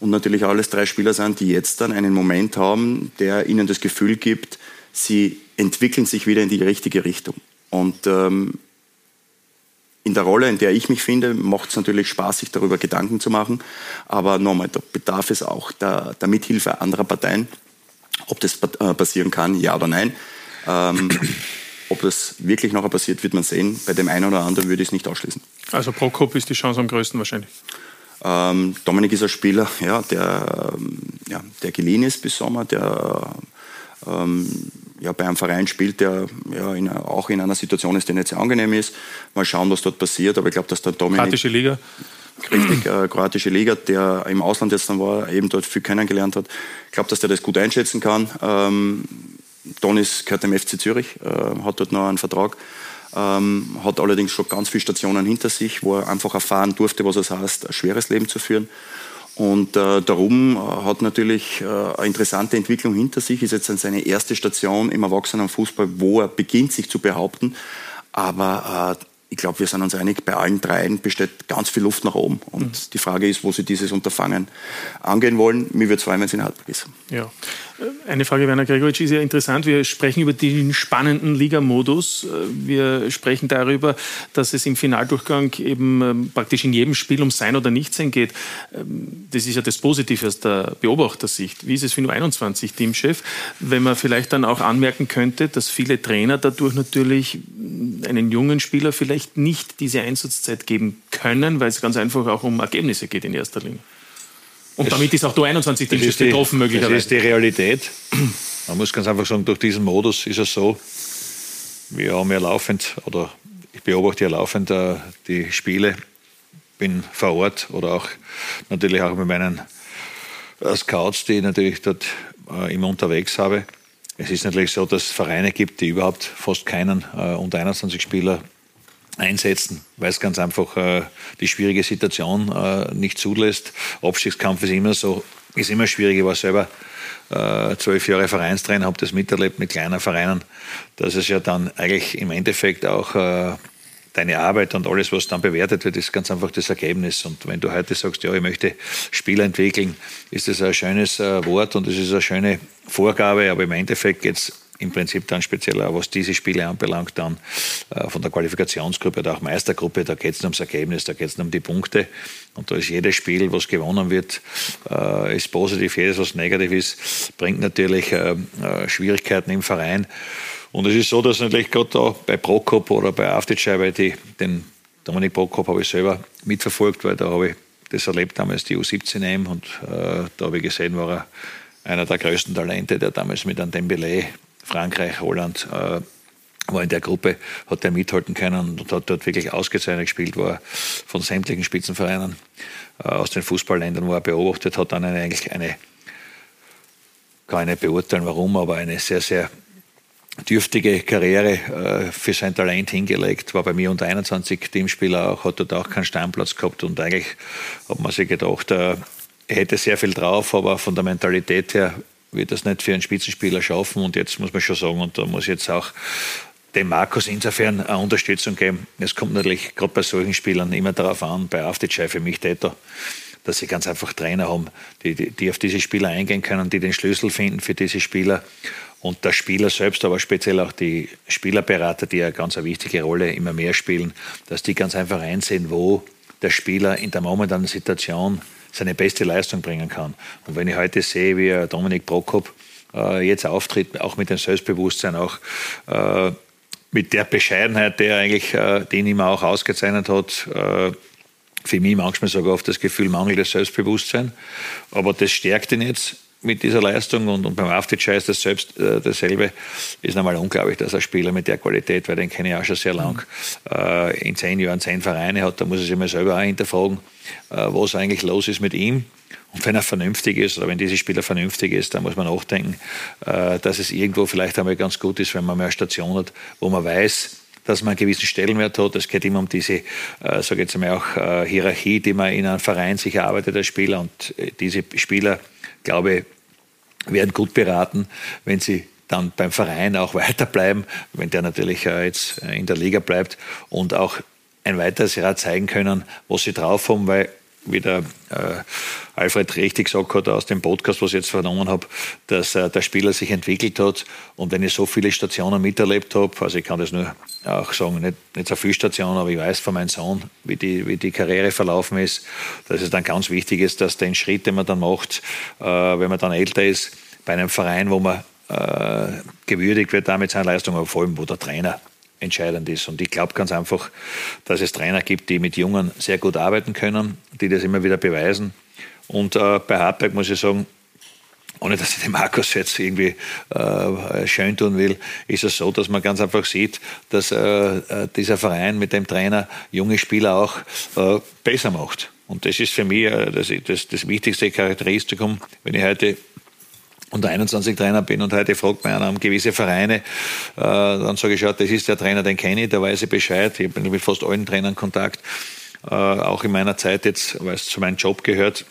und natürlich alles drei Spieler sind, die jetzt dann einen Moment haben, der ihnen das Gefühl gibt, sie entwickeln sich wieder in die richtige Richtung. Und ähm, in der Rolle, in der ich mich finde, macht es natürlich Spaß, sich darüber Gedanken zu machen. Aber nochmal, da bedarf es auch der, der Mithilfe anderer Parteien. Ob das äh, passieren kann, ja oder nein. Ähm, ob das wirklich nachher passiert, wird man sehen. Bei dem einen oder anderen würde ich es nicht ausschließen. Also Prokop ist die Chance am größten wahrscheinlich. Ähm, Dominik ist ein Spieler, ja, der, ähm, ja, der geliehen ist bis Sommer, der ähm, ja, bei einem Verein spielt, der ja, in, auch in einer Situation ist, die nicht sehr angenehm ist. Mal schauen, was dort passiert. Aber ich glaube, dass der Dominik. Kroatische Liga. Richtig, äh, kroatische Liga, der im Ausland jetzt dann war, eben dort viel kennengelernt hat. Ich glaube, dass der das gut einschätzen kann. Ähm, Donis gehört dem FC Zürich, äh, hat dort noch einen Vertrag ähm, hat allerdings schon ganz viele Stationen hinter sich, wo er einfach erfahren durfte, was es heißt, ein schweres Leben zu führen. Und äh, darum äh, hat natürlich äh, eine interessante Entwicklung hinter sich, ist jetzt seine erste Station im Erwachsenenfußball, wo er beginnt, sich zu behaupten. Aber äh, ich glaube, wir sind uns einig, bei allen dreien besteht ganz viel Luft nach oben. Und mhm. die Frage ist, wo sie dieses Unterfangen angehen wollen. Mir würde es freuen, wenn es in Hartberg ist. Ja. Eine Frage, Werner Gregoritsch, ist ja interessant. Wir sprechen über den spannenden Ligamodus. Wir sprechen darüber, dass es im Finaldurchgang eben ähm, praktisch in jedem Spiel um Sein oder Nichtsein geht. Ähm, das ist ja das Positive aus der Beobachtersicht. Wie ist es für nur 21 Teamchef? Wenn man vielleicht dann auch anmerken könnte, dass viele Trainer dadurch natürlich einen jungen Spieler vielleicht nicht diese Einsatzzeit geben können, weil es ganz einfach auch um Ergebnisse geht in erster Linie. Und das, damit ist auch du 21 Teams betroffen möglicherweise. Das ist die Realität. Man muss ganz einfach sagen, durch diesen Modus ist es so, wir haben ja laufend, oder ich beobachte ja laufend äh, die Spiele, bin vor Ort oder auch natürlich auch mit meinen äh, Scouts, die ich natürlich dort äh, immer unterwegs habe. Es ist natürlich so, dass es Vereine gibt, die überhaupt fast keinen unter 21 Spieler einsetzen, weil es ganz einfach äh, die schwierige Situation äh, nicht zulässt. Abstiegskampf ist immer so, ist immer schwierig. Ich war selber äh, zwölf Jahre Vereinstrainer, habe das miterlebt mit kleinen Vereinen, dass es ja dann eigentlich im Endeffekt auch äh, deine Arbeit und alles, was dann bewertet wird, ist ganz einfach das Ergebnis. Und wenn du heute sagst, ja, ich möchte Spieler entwickeln, ist das ein schönes äh, Wort und es ist eine schöne Vorgabe, aber im Endeffekt geht es im Prinzip dann speziell auch, was diese Spiele anbelangt, dann äh, von der Qualifikationsgruppe oder auch Meistergruppe, da geht es ums Ergebnis, da geht es um die Punkte. Und da ist jedes Spiel, was gewonnen wird, äh, ist positiv, jedes, was negativ ist, bringt natürlich äh, Schwierigkeiten im Verein. Und es ist so, dass natürlich gerade da bei Prokop oder bei Aftitschei, weil die, den Dominik Prokop habe ich selber mitverfolgt, weil da habe ich das erlebt damals, die U17 EM und äh, da habe ich gesehen, war er einer der größten Talente, der damals mit einem Dembele Frankreich, Holland äh, war in der Gruppe, hat er mithalten können und hat dort wirklich ausgezeichnet gespielt, war von sämtlichen Spitzenvereinen äh, aus den Fußballländern, wo er beobachtet hat, dann eine, eigentlich eine, keine beurteilen warum, aber eine sehr, sehr dürftige Karriere äh, für sein Talent hingelegt, war bei mir unter 21 Teamspieler auch, hat dort auch keinen Stammplatz gehabt und eigentlich hat man sich gedacht, äh, er hätte sehr viel drauf, aber von der Mentalität her wird das nicht für einen Spitzenspieler schaffen. Und jetzt muss man schon sagen, und da muss jetzt auch dem Markus insofern eine Unterstützung geben. Es kommt natürlich gerade bei solchen Spielern immer darauf an, bei Aftitschei für mich Täter, dass sie ganz einfach Trainer haben, die, die, die, auf diese Spieler eingehen können, die den Schlüssel finden für diese Spieler. Und der Spieler selbst, aber speziell auch die Spielerberater, die eine ganz eine wichtige Rolle immer mehr spielen, dass die ganz einfach einsehen, wo der Spieler in der momentanen Situation seine beste Leistung bringen kann. Und wenn ich heute sehe, wie Dominik Prokop äh, jetzt auftritt, auch mit dem Selbstbewusstsein, auch äh, mit der Bescheidenheit, der eigentlich äh, den immer auch ausgezeichnet hat, äh, für mich manchmal sogar oft das Gefühl mangelndes Selbstbewusstsein. Aber das stärkt ihn jetzt mit dieser Leistung und, und beim Afterchai ist das selbst äh, dasselbe. Ist nochmal unglaublich, dass ein Spieler mit der Qualität, weil den kenne ich auch schon sehr lang, äh, in zehn Jahren zehn Vereine hat, da muss er sich mal selber auch hinterfragen, äh, was eigentlich los ist mit ihm. Und wenn er vernünftig ist oder wenn dieser Spieler vernünftig ist, dann muss man nachdenken, äh, dass es irgendwo vielleicht einmal ganz gut ist, wenn man mehr Station hat, wo man weiß, dass man einen gewissen Stellenwert hat. Es geht immer um diese, äh, sage jetzt mal auch, äh, Hierarchie, die man in einem Verein sich erarbeitet als Spieler. Und äh, diese Spieler glaube, werden gut beraten, wenn sie dann beim Verein auch weiterbleiben, wenn der natürlich jetzt äh, in der Liga bleibt und auch ein weiteres Jahr zeigen können, was sie drauf haben, weil wie der äh, Alfred richtig gesagt hat aus dem Podcast, was ich jetzt vernommen habe, dass äh, der Spieler sich entwickelt hat. Und wenn ich so viele Stationen miterlebt habe, also ich kann das nur auch sagen, nicht, nicht so viele Stationen, aber ich weiß von meinem Sohn, wie die, wie die Karriere verlaufen ist, dass es dann ganz wichtig ist, dass den Schritt, den man dann macht, äh, wenn man dann älter ist, bei einem Verein, wo man äh, gewürdigt wird damit seine Leistung, aber vor allem, wo der Trainer entscheidend ist. Und ich glaube ganz einfach, dass es Trainer gibt, die mit Jungen sehr gut arbeiten können, die das immer wieder beweisen. Und äh, bei Hartberg muss ich sagen, ohne dass ich den Markus jetzt irgendwie äh, schön tun will, ist es so, dass man ganz einfach sieht, dass äh, äh dieser Verein mit dem Trainer junge Spieler auch äh, besser macht. Und das ist für mich äh, das, das, das wichtigste Charakteristikum, wenn ich heute unter 21 Trainer bin und heute fragt man an gewisse Vereine, äh, dann sage ich, ja, das ist der Trainer, den kenne ich, der weiß ich Bescheid. Ich habe mit fast allen Trainern Kontakt, äh, auch in meiner Zeit jetzt, weil es zu meinem Job gehört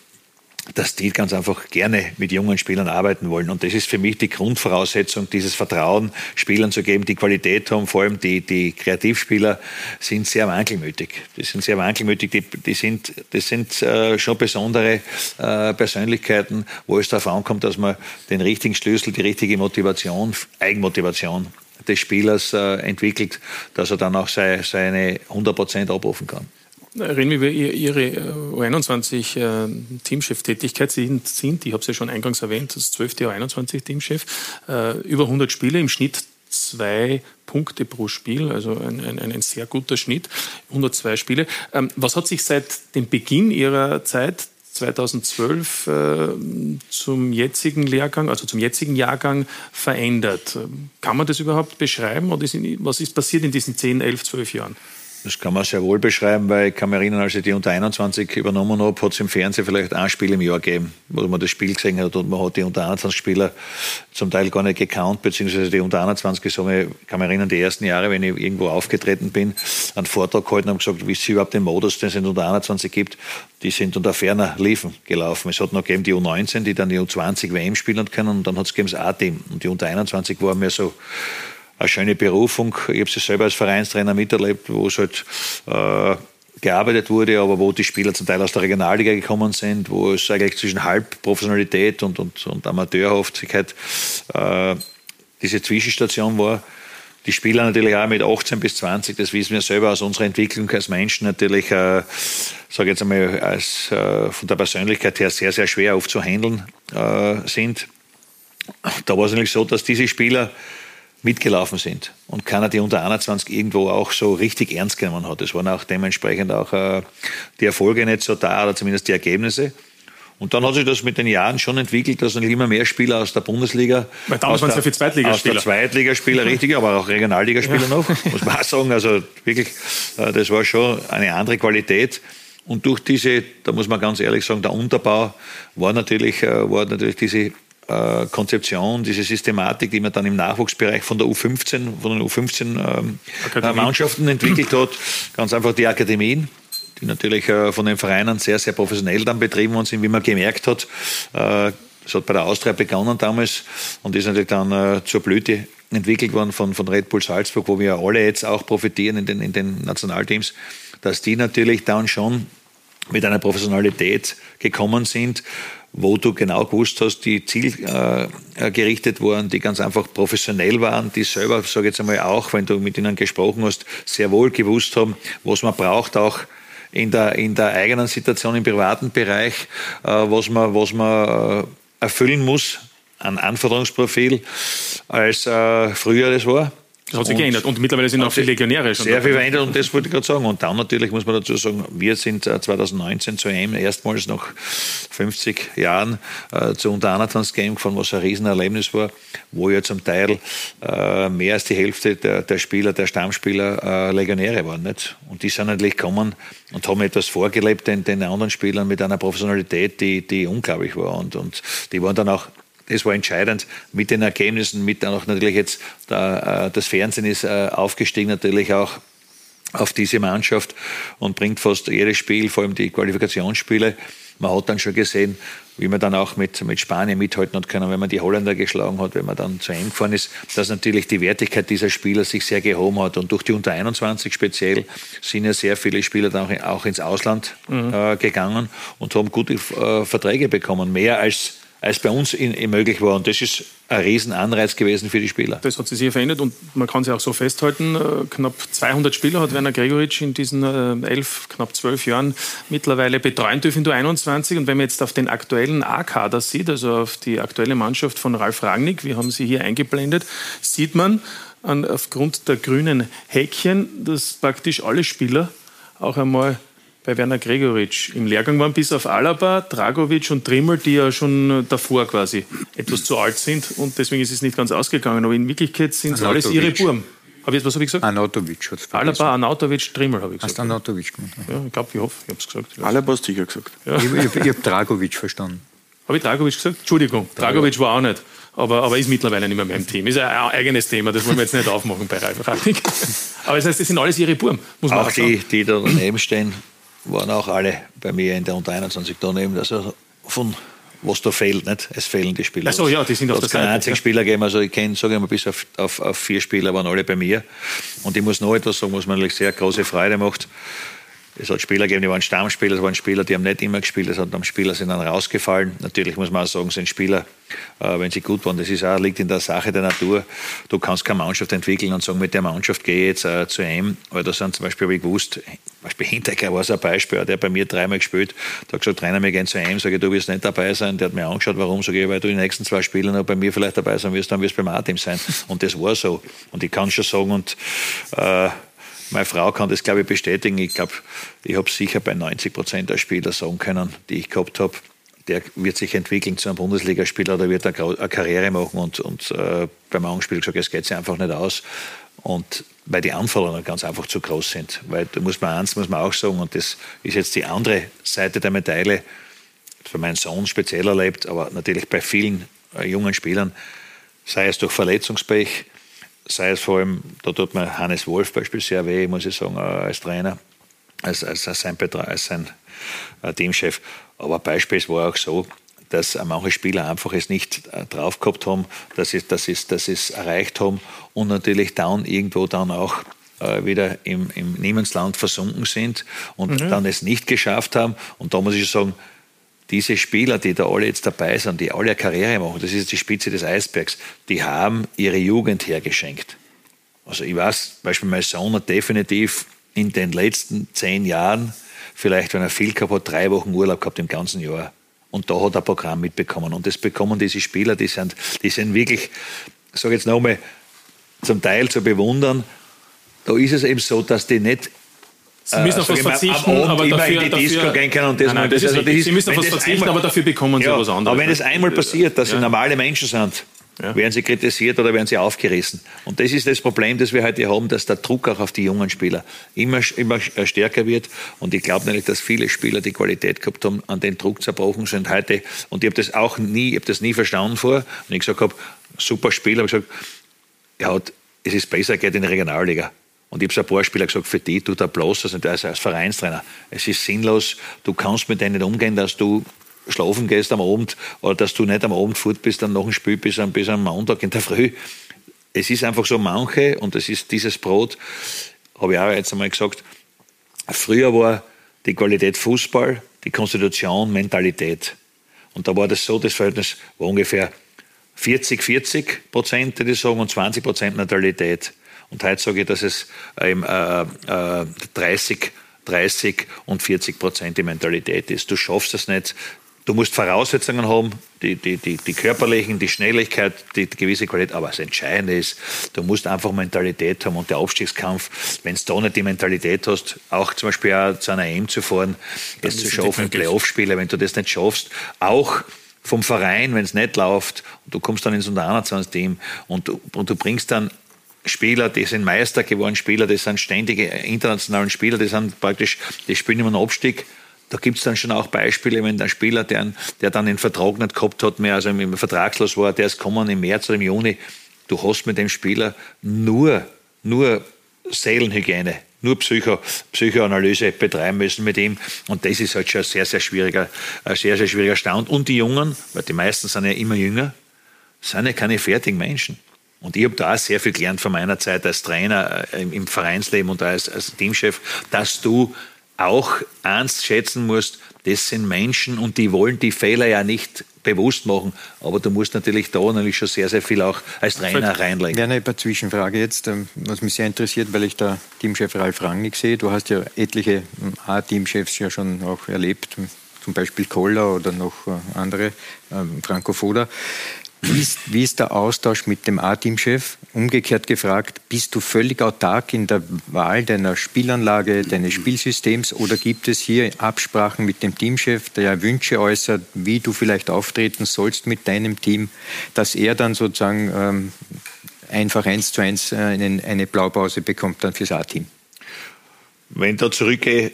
dass die ganz einfach gerne mit jungen Spielern arbeiten wollen. Und das ist für mich die Grundvoraussetzung, dieses Vertrauen Spielern zu geben, die Qualität haben. Vor allem die, die Kreativspieler sind sehr wankelmütig. Die sind sehr wankelmütig. Die, die sind, das sind äh, schon besondere äh, Persönlichkeiten, wo es darauf ankommt, dass man den richtigen Schlüssel, die richtige Motivation, Eigenmotivation des Spielers äh, entwickelt, dass er dann auch sei, seine 100 Prozent abrufen kann. Reden wir über Ihre U21-Teamchef-Tätigkeit. Sie sind, ich habe es ja schon eingangs erwähnt, das 12. U21-Teamchef, äh, über 100 Spiele, im Schnitt zwei Punkte pro Spiel, also ein, ein, ein sehr guter Schnitt, 102 Spiele. Ähm, was hat sich seit dem Beginn Ihrer Zeit 2012 äh, zum jetzigen Lehrgang, also zum jetzigen Jahrgang verändert? Kann man das überhaupt beschreiben oder ist, was ist passiert in diesen 10, 11, 12 Jahren? Das kann man sehr wohl beschreiben, weil ich kann mich erinnern, als ich die unter 21 übernommen habe, hat es im Fernsehen vielleicht ein Spiel im Jahr gegeben, wo man das Spiel gesehen hat und man hat die unter 21 Spieler zum Teil gar nicht gekannt, beziehungsweise die unter 21 so, ich kann mich erinnern, die ersten Jahre, wenn ich irgendwo aufgetreten bin, einen Vortrag gehalten und gesagt, wie es überhaupt den Modus, den es in unter 21 gibt, die sind unter ferner Liefen gelaufen. Es hat noch gegeben die U19, die dann die U20 WM spielen können und dann hat es gegeben das A-Team und die unter 21 war mehr so eine schöne Berufung. Ich habe es selber als Vereinstrainer miterlebt, wo es halt äh, gearbeitet wurde, aber wo die Spieler zum Teil aus der Regionalliga gekommen sind, wo es eigentlich zwischen Halbprofessionalität und, und, und Amateurhaftigkeit äh, diese Zwischenstation war. Die Spieler natürlich auch mit 18 bis 20, das wissen wir selber aus unserer Entwicklung als Menschen natürlich, äh, sage jetzt einmal, als, äh, von der Persönlichkeit her sehr, sehr schwer aufzuhandeln äh, sind. Da war es natürlich so, dass diese Spieler mitgelaufen sind und keiner die unter 21 irgendwo auch so richtig ernst genommen hat. Es waren auch dementsprechend auch äh, die Erfolge nicht so da oder zumindest die Ergebnisse. Und dann hat sich das mit den Jahren schon entwickelt, dass immer mehr Spieler aus der Bundesliga, Weil damals waren es ja für Zweitligaspieler. Aus der Zweitligaspieler, richtig, aber auch Regionalligaspieler ja. noch, muss man auch sagen. Also wirklich, äh, das war schon eine andere Qualität. Und durch diese, da muss man ganz ehrlich sagen, der Unterbau war natürlich, äh, war natürlich diese äh, Konzeption, diese Systematik, die man dann im Nachwuchsbereich von der U15, von den U15-Mannschaften ähm, entwickelt hat. Ganz einfach die Akademien, die natürlich äh, von den Vereinen sehr, sehr professionell dann betrieben worden sind, wie man gemerkt hat. Äh, das hat bei der Austria begonnen damals und ist natürlich dann äh, zur Blüte entwickelt worden von, von Red Bull Salzburg, wo wir alle jetzt auch profitieren in den, in den Nationalteams, dass die natürlich dann schon mit einer Professionalität gekommen sind, wo du genau gewusst hast, die zielgerichtet äh, waren, die ganz einfach professionell waren, die selber, sage ich jetzt einmal auch, wenn du mit ihnen gesprochen hast, sehr wohl gewusst haben, was man braucht, auch in der, in der eigenen Situation im privaten Bereich, äh, was man, was man äh, erfüllen muss an Anforderungsprofil, als äh, früher das war. Das hat sich und geändert und mittlerweile sind auch viele Legionäre schon. Sehr viel verändert und das wollte ich gerade sagen. Und dann natürlich muss man dazu sagen, wir sind 2019 zur EM erstmals nach 50 Jahren äh, zu unter 21 Game gefahren, was ein Riesenerlebnis war, wo ja zum Teil äh, mehr als die Hälfte der, der Spieler, der Stammspieler äh, Legionäre waren. Nicht? Und die sind natürlich gekommen und haben etwas vorgelebt den, den anderen Spielern mit einer Professionalität, die, die unglaublich war. Und, und die waren dann auch das war entscheidend mit den Ergebnissen, mit auch natürlich jetzt der, äh, das Fernsehen ist äh, aufgestiegen natürlich auch auf diese Mannschaft und bringt fast jedes Spiel, vor allem die Qualifikationsspiele. Man hat dann schon gesehen, wie man dann auch mit, mit Spanien mithalten hat können, wenn man die Holländer geschlagen hat, wenn man dann zu EM gefahren ist, dass natürlich die Wertigkeit dieser Spieler sich sehr gehoben hat. Und durch die Unter 21 speziell sind ja sehr viele Spieler dann auch ins Ausland mhm. äh, gegangen und haben gute äh, Verträge bekommen. Mehr als als bei uns in, in möglich war. Und das ist ein Riesenanreiz gewesen für die Spieler. Das hat sich sehr verändert und man kann sich auch so festhalten, äh, knapp 200 Spieler hat Werner Gregoritsch in diesen äh, elf, knapp zwölf Jahren mittlerweile betreuen dürfen, du 21. Und wenn man jetzt auf den aktuellen A-Kader sieht, also auf die aktuelle Mannschaft von Ralf Rangnick, wir haben sie hier eingeblendet, sieht man an, aufgrund der grünen Häkchen, dass praktisch alle Spieler auch einmal bei Werner Gregoritsch im Lehrgang waren, bis auf Alaba, Dragovic und Trimmel, die ja schon davor quasi etwas zu alt sind und deswegen ist es nicht ganz ausgegangen. Aber in Wirklichkeit sind es alles ihre Burm. Hab ich, was habe ich gesagt? Anatovic. Alaba, Anatovic, Trimmel habe ich gesagt. Hast du Anatovic gemacht? Ja, ich glaube, ich hoffe, ich habe es gesagt. Alaba hast du sicher gesagt. Ja. Ich, ich, ich habe Dragovic verstanden. Habe ich Dragovic gesagt? Entschuldigung, Dragovic war auch nicht. Aber, aber ist mittlerweile nicht mehr in meinem Team. Ist ein eigenes Thema, das wollen wir jetzt nicht aufmachen bei Ralf Rangnick. Aber das heißt, das sind alles ihre Burm, muss man auch, auch die, die da daneben stehen, waren auch alle bei mir in der Unter 21 daneben. Also von was da fehlt, nicht? Es fehlen die Spieler. Ach so, ja, die sind auf der Seite. Es einzigen. Spieler gegeben, also ich kenne, sage ich mal, bis auf, auf, auf, vier Spieler waren alle bei mir. Und ich muss noch etwas sagen, was mir natürlich sehr große Freude macht. Es hat Spieler gegeben, die waren Stammspieler, es waren Spieler, die haben nicht immer gespielt, es hat dann Spieler sind dann rausgefallen. Natürlich muss man auch sagen, sind Spieler, äh, wenn sie gut waren, das ist auch, liegt in der Sache der Natur. Du kannst keine Mannschaft entwickeln und sagen, mit der Mannschaft gehe ich jetzt äh, zu einem, weil da sind zum Beispiel, habe ich gewusst, Beispiel Hinterker war so ein Beispiel, der hat bei mir dreimal gespielt, der hat gesagt, Trainer, wir gehen zu einem, sage ich, du wirst nicht dabei sein, der hat mir angeschaut, warum, sage ich, weil du die nächsten zwei Spiele noch bei mir vielleicht dabei sein wirst, dann wirst du beim A-Team sein. Und das war so. Und ich kann schon sagen, und äh, meine Frau kann das, glaube ich, bestätigen. Ich glaube, ich habe sicher bei 90 Prozent der Spieler sagen können, die ich gehabt habe, der wird sich entwickeln zu einem Bundesligaspieler oder wird eine Karriere machen. Und, und äh, beim Augenspiel gesagt, es geht sich einfach nicht aus. Und weil die Anforderungen ganz einfach zu groß sind. Weil da muss man eins, muss man auch sagen, und das ist jetzt die andere Seite der Medaille, für meinen Sohn speziell erlebt, aber natürlich bei vielen äh, jungen Spielern, sei es durch Verletzungspech, sei es vor allem, da tut mir Hannes Wolf beispielsweise sehr weh, muss ich sagen, äh, als Trainer, als, als, als sein, als sein äh, Teamchef. Aber beispielsweise war auch so, dass manche Spieler einfach es nicht äh, drauf gehabt haben, dass sie dass es, dass es erreicht haben und natürlich dann irgendwo dann auch äh, wieder im, im Niemandsland versunken sind und mhm. dann es nicht geschafft haben. Und da muss ich sagen, diese Spieler, die da alle jetzt dabei sind, die alle eine Karriere machen, das ist die Spitze des Eisbergs, die haben ihre Jugend hergeschenkt. Also ich weiß, Beispiel mein Sohn hat definitiv in den letzten zehn Jahren, vielleicht wenn er viel gehabt hat, drei Wochen Urlaub gehabt im ganzen Jahr. Und da hat er ein Programm mitbekommen. Und das bekommen diese Spieler, die sind, die sind wirklich, ich sage jetzt nochmal, zum Teil zu bewundern. Da ist es eben so, dass die nicht Sie müssen auf was verzichten, aber dafür, dafür gehen können und das, nein, nein, das, das ist, ist, Sie müssen auf was verzichten, einmal, aber dafür bekommen Sie ja, was anderes. Aber wenn es einmal passiert, dass ja. Sie normale Menschen sind, ja. werden sie kritisiert oder werden sie aufgerissen. Und das ist das Problem, das wir heute haben, dass der Druck auch auf die jungen Spieler immer, immer stärker wird. Und ich glaube nämlich, dass viele Spieler die Qualität gehabt haben, an den Druck zerbrochen sind heute. Und ich habe das auch nie, ich habe das nie verstanden vor. Und ich gesagt habe, super Spieler, habe gesagt, ja, es ist besser, geht in die Regionalliga. Und ich habe so ein paar Spieler gesagt, für die tut er bloß, also als Vereinstrainer. Es ist sinnlos, du kannst mit denen nicht umgehen, dass du schlafen gehst am Abend oder dass du nicht am Abend fort bist, dann noch ein Spiel bis am, bis am Montag in der Früh. Es ist einfach so manche, und das ist dieses Brot, habe ich auch jetzt einmal gesagt, früher war die Qualität Fußball, die Konstitution, Mentalität. Und da war das so, das Verhältnis war ungefähr 40, 40 Prozent, würde ich sagen, und 20 Prozent Mentalität. Und heute sage ich, dass es äh, äh, 30, 30 und 40 Prozent die Mentalität ist. Du schaffst es nicht, Du musst Voraussetzungen haben, die, die, die, die körperlichen, die Schnelligkeit, die, die, gewisse Qualität. Aber das Entscheidende ist, du musst einfach Mentalität haben. Und der Aufstiegskampf, wenn du da nicht die Mentalität hast, auch zum Beispiel auch zu einer EM zu fahren, es zu schaffen, Playoff-Spieler, wenn du das nicht schaffst, auch vom Verein, wenn es nicht läuft, und du kommst dann ins Unter 21-Team und, und du bringst dann Spieler, die sind Meister geworden, Spieler, die sind ständige internationalen Spieler, die sind praktisch, die spielen immer einen Abstieg da gibt es dann schon auch Beispiele, wenn der Spieler, der, der dann den Vertrag nicht gehabt hat mehr, also im vertragslos war, der ist kommen im März oder im Juni, du hast mit dem Spieler nur, nur Seelenhygiene, nur Psycho, Psychoanalyse betreiben müssen mit ihm. Und das ist halt schon ein sehr, sehr schwieriger, sehr, sehr schwieriger Stand. Und die Jungen, weil die meisten sind ja immer jünger, sind ja keine fertigen Menschen. Und ich habe da auch sehr viel gelernt von meiner Zeit als Trainer äh, im Vereinsleben und als, als Teamchef, dass du auch ernst schätzen musst, das sind Menschen und die wollen die Fehler ja nicht bewusst machen. Aber du musst natürlich da natürlich schon sehr, sehr viel auch als Trainer reinlegen. Werner, eine Zwischenfrage jetzt, ähm, was mich sehr interessiert, weil ich da Teamchef Ralf Rangnick sehe. Du hast ja etliche ähm, A-Teamchefs ja schon auch erlebt, zum Beispiel Koller oder noch äh, andere, ähm, Franco Foda. Wie ist, wie ist der Austausch mit dem A-Team-Chef? Umgekehrt gefragt, bist du völlig autark in der Wahl deiner Spielanlage, deines Spielsystems oder gibt es hier Absprachen mit dem Teamchef, der Wünsche äußert, wie du vielleicht auftreten sollst mit deinem Team, dass er dann sozusagen ähm, einfach eins zu eins äh, eine, eine Blaupause bekommt dann fürs A-Team? Wenn ich da zurückgehe,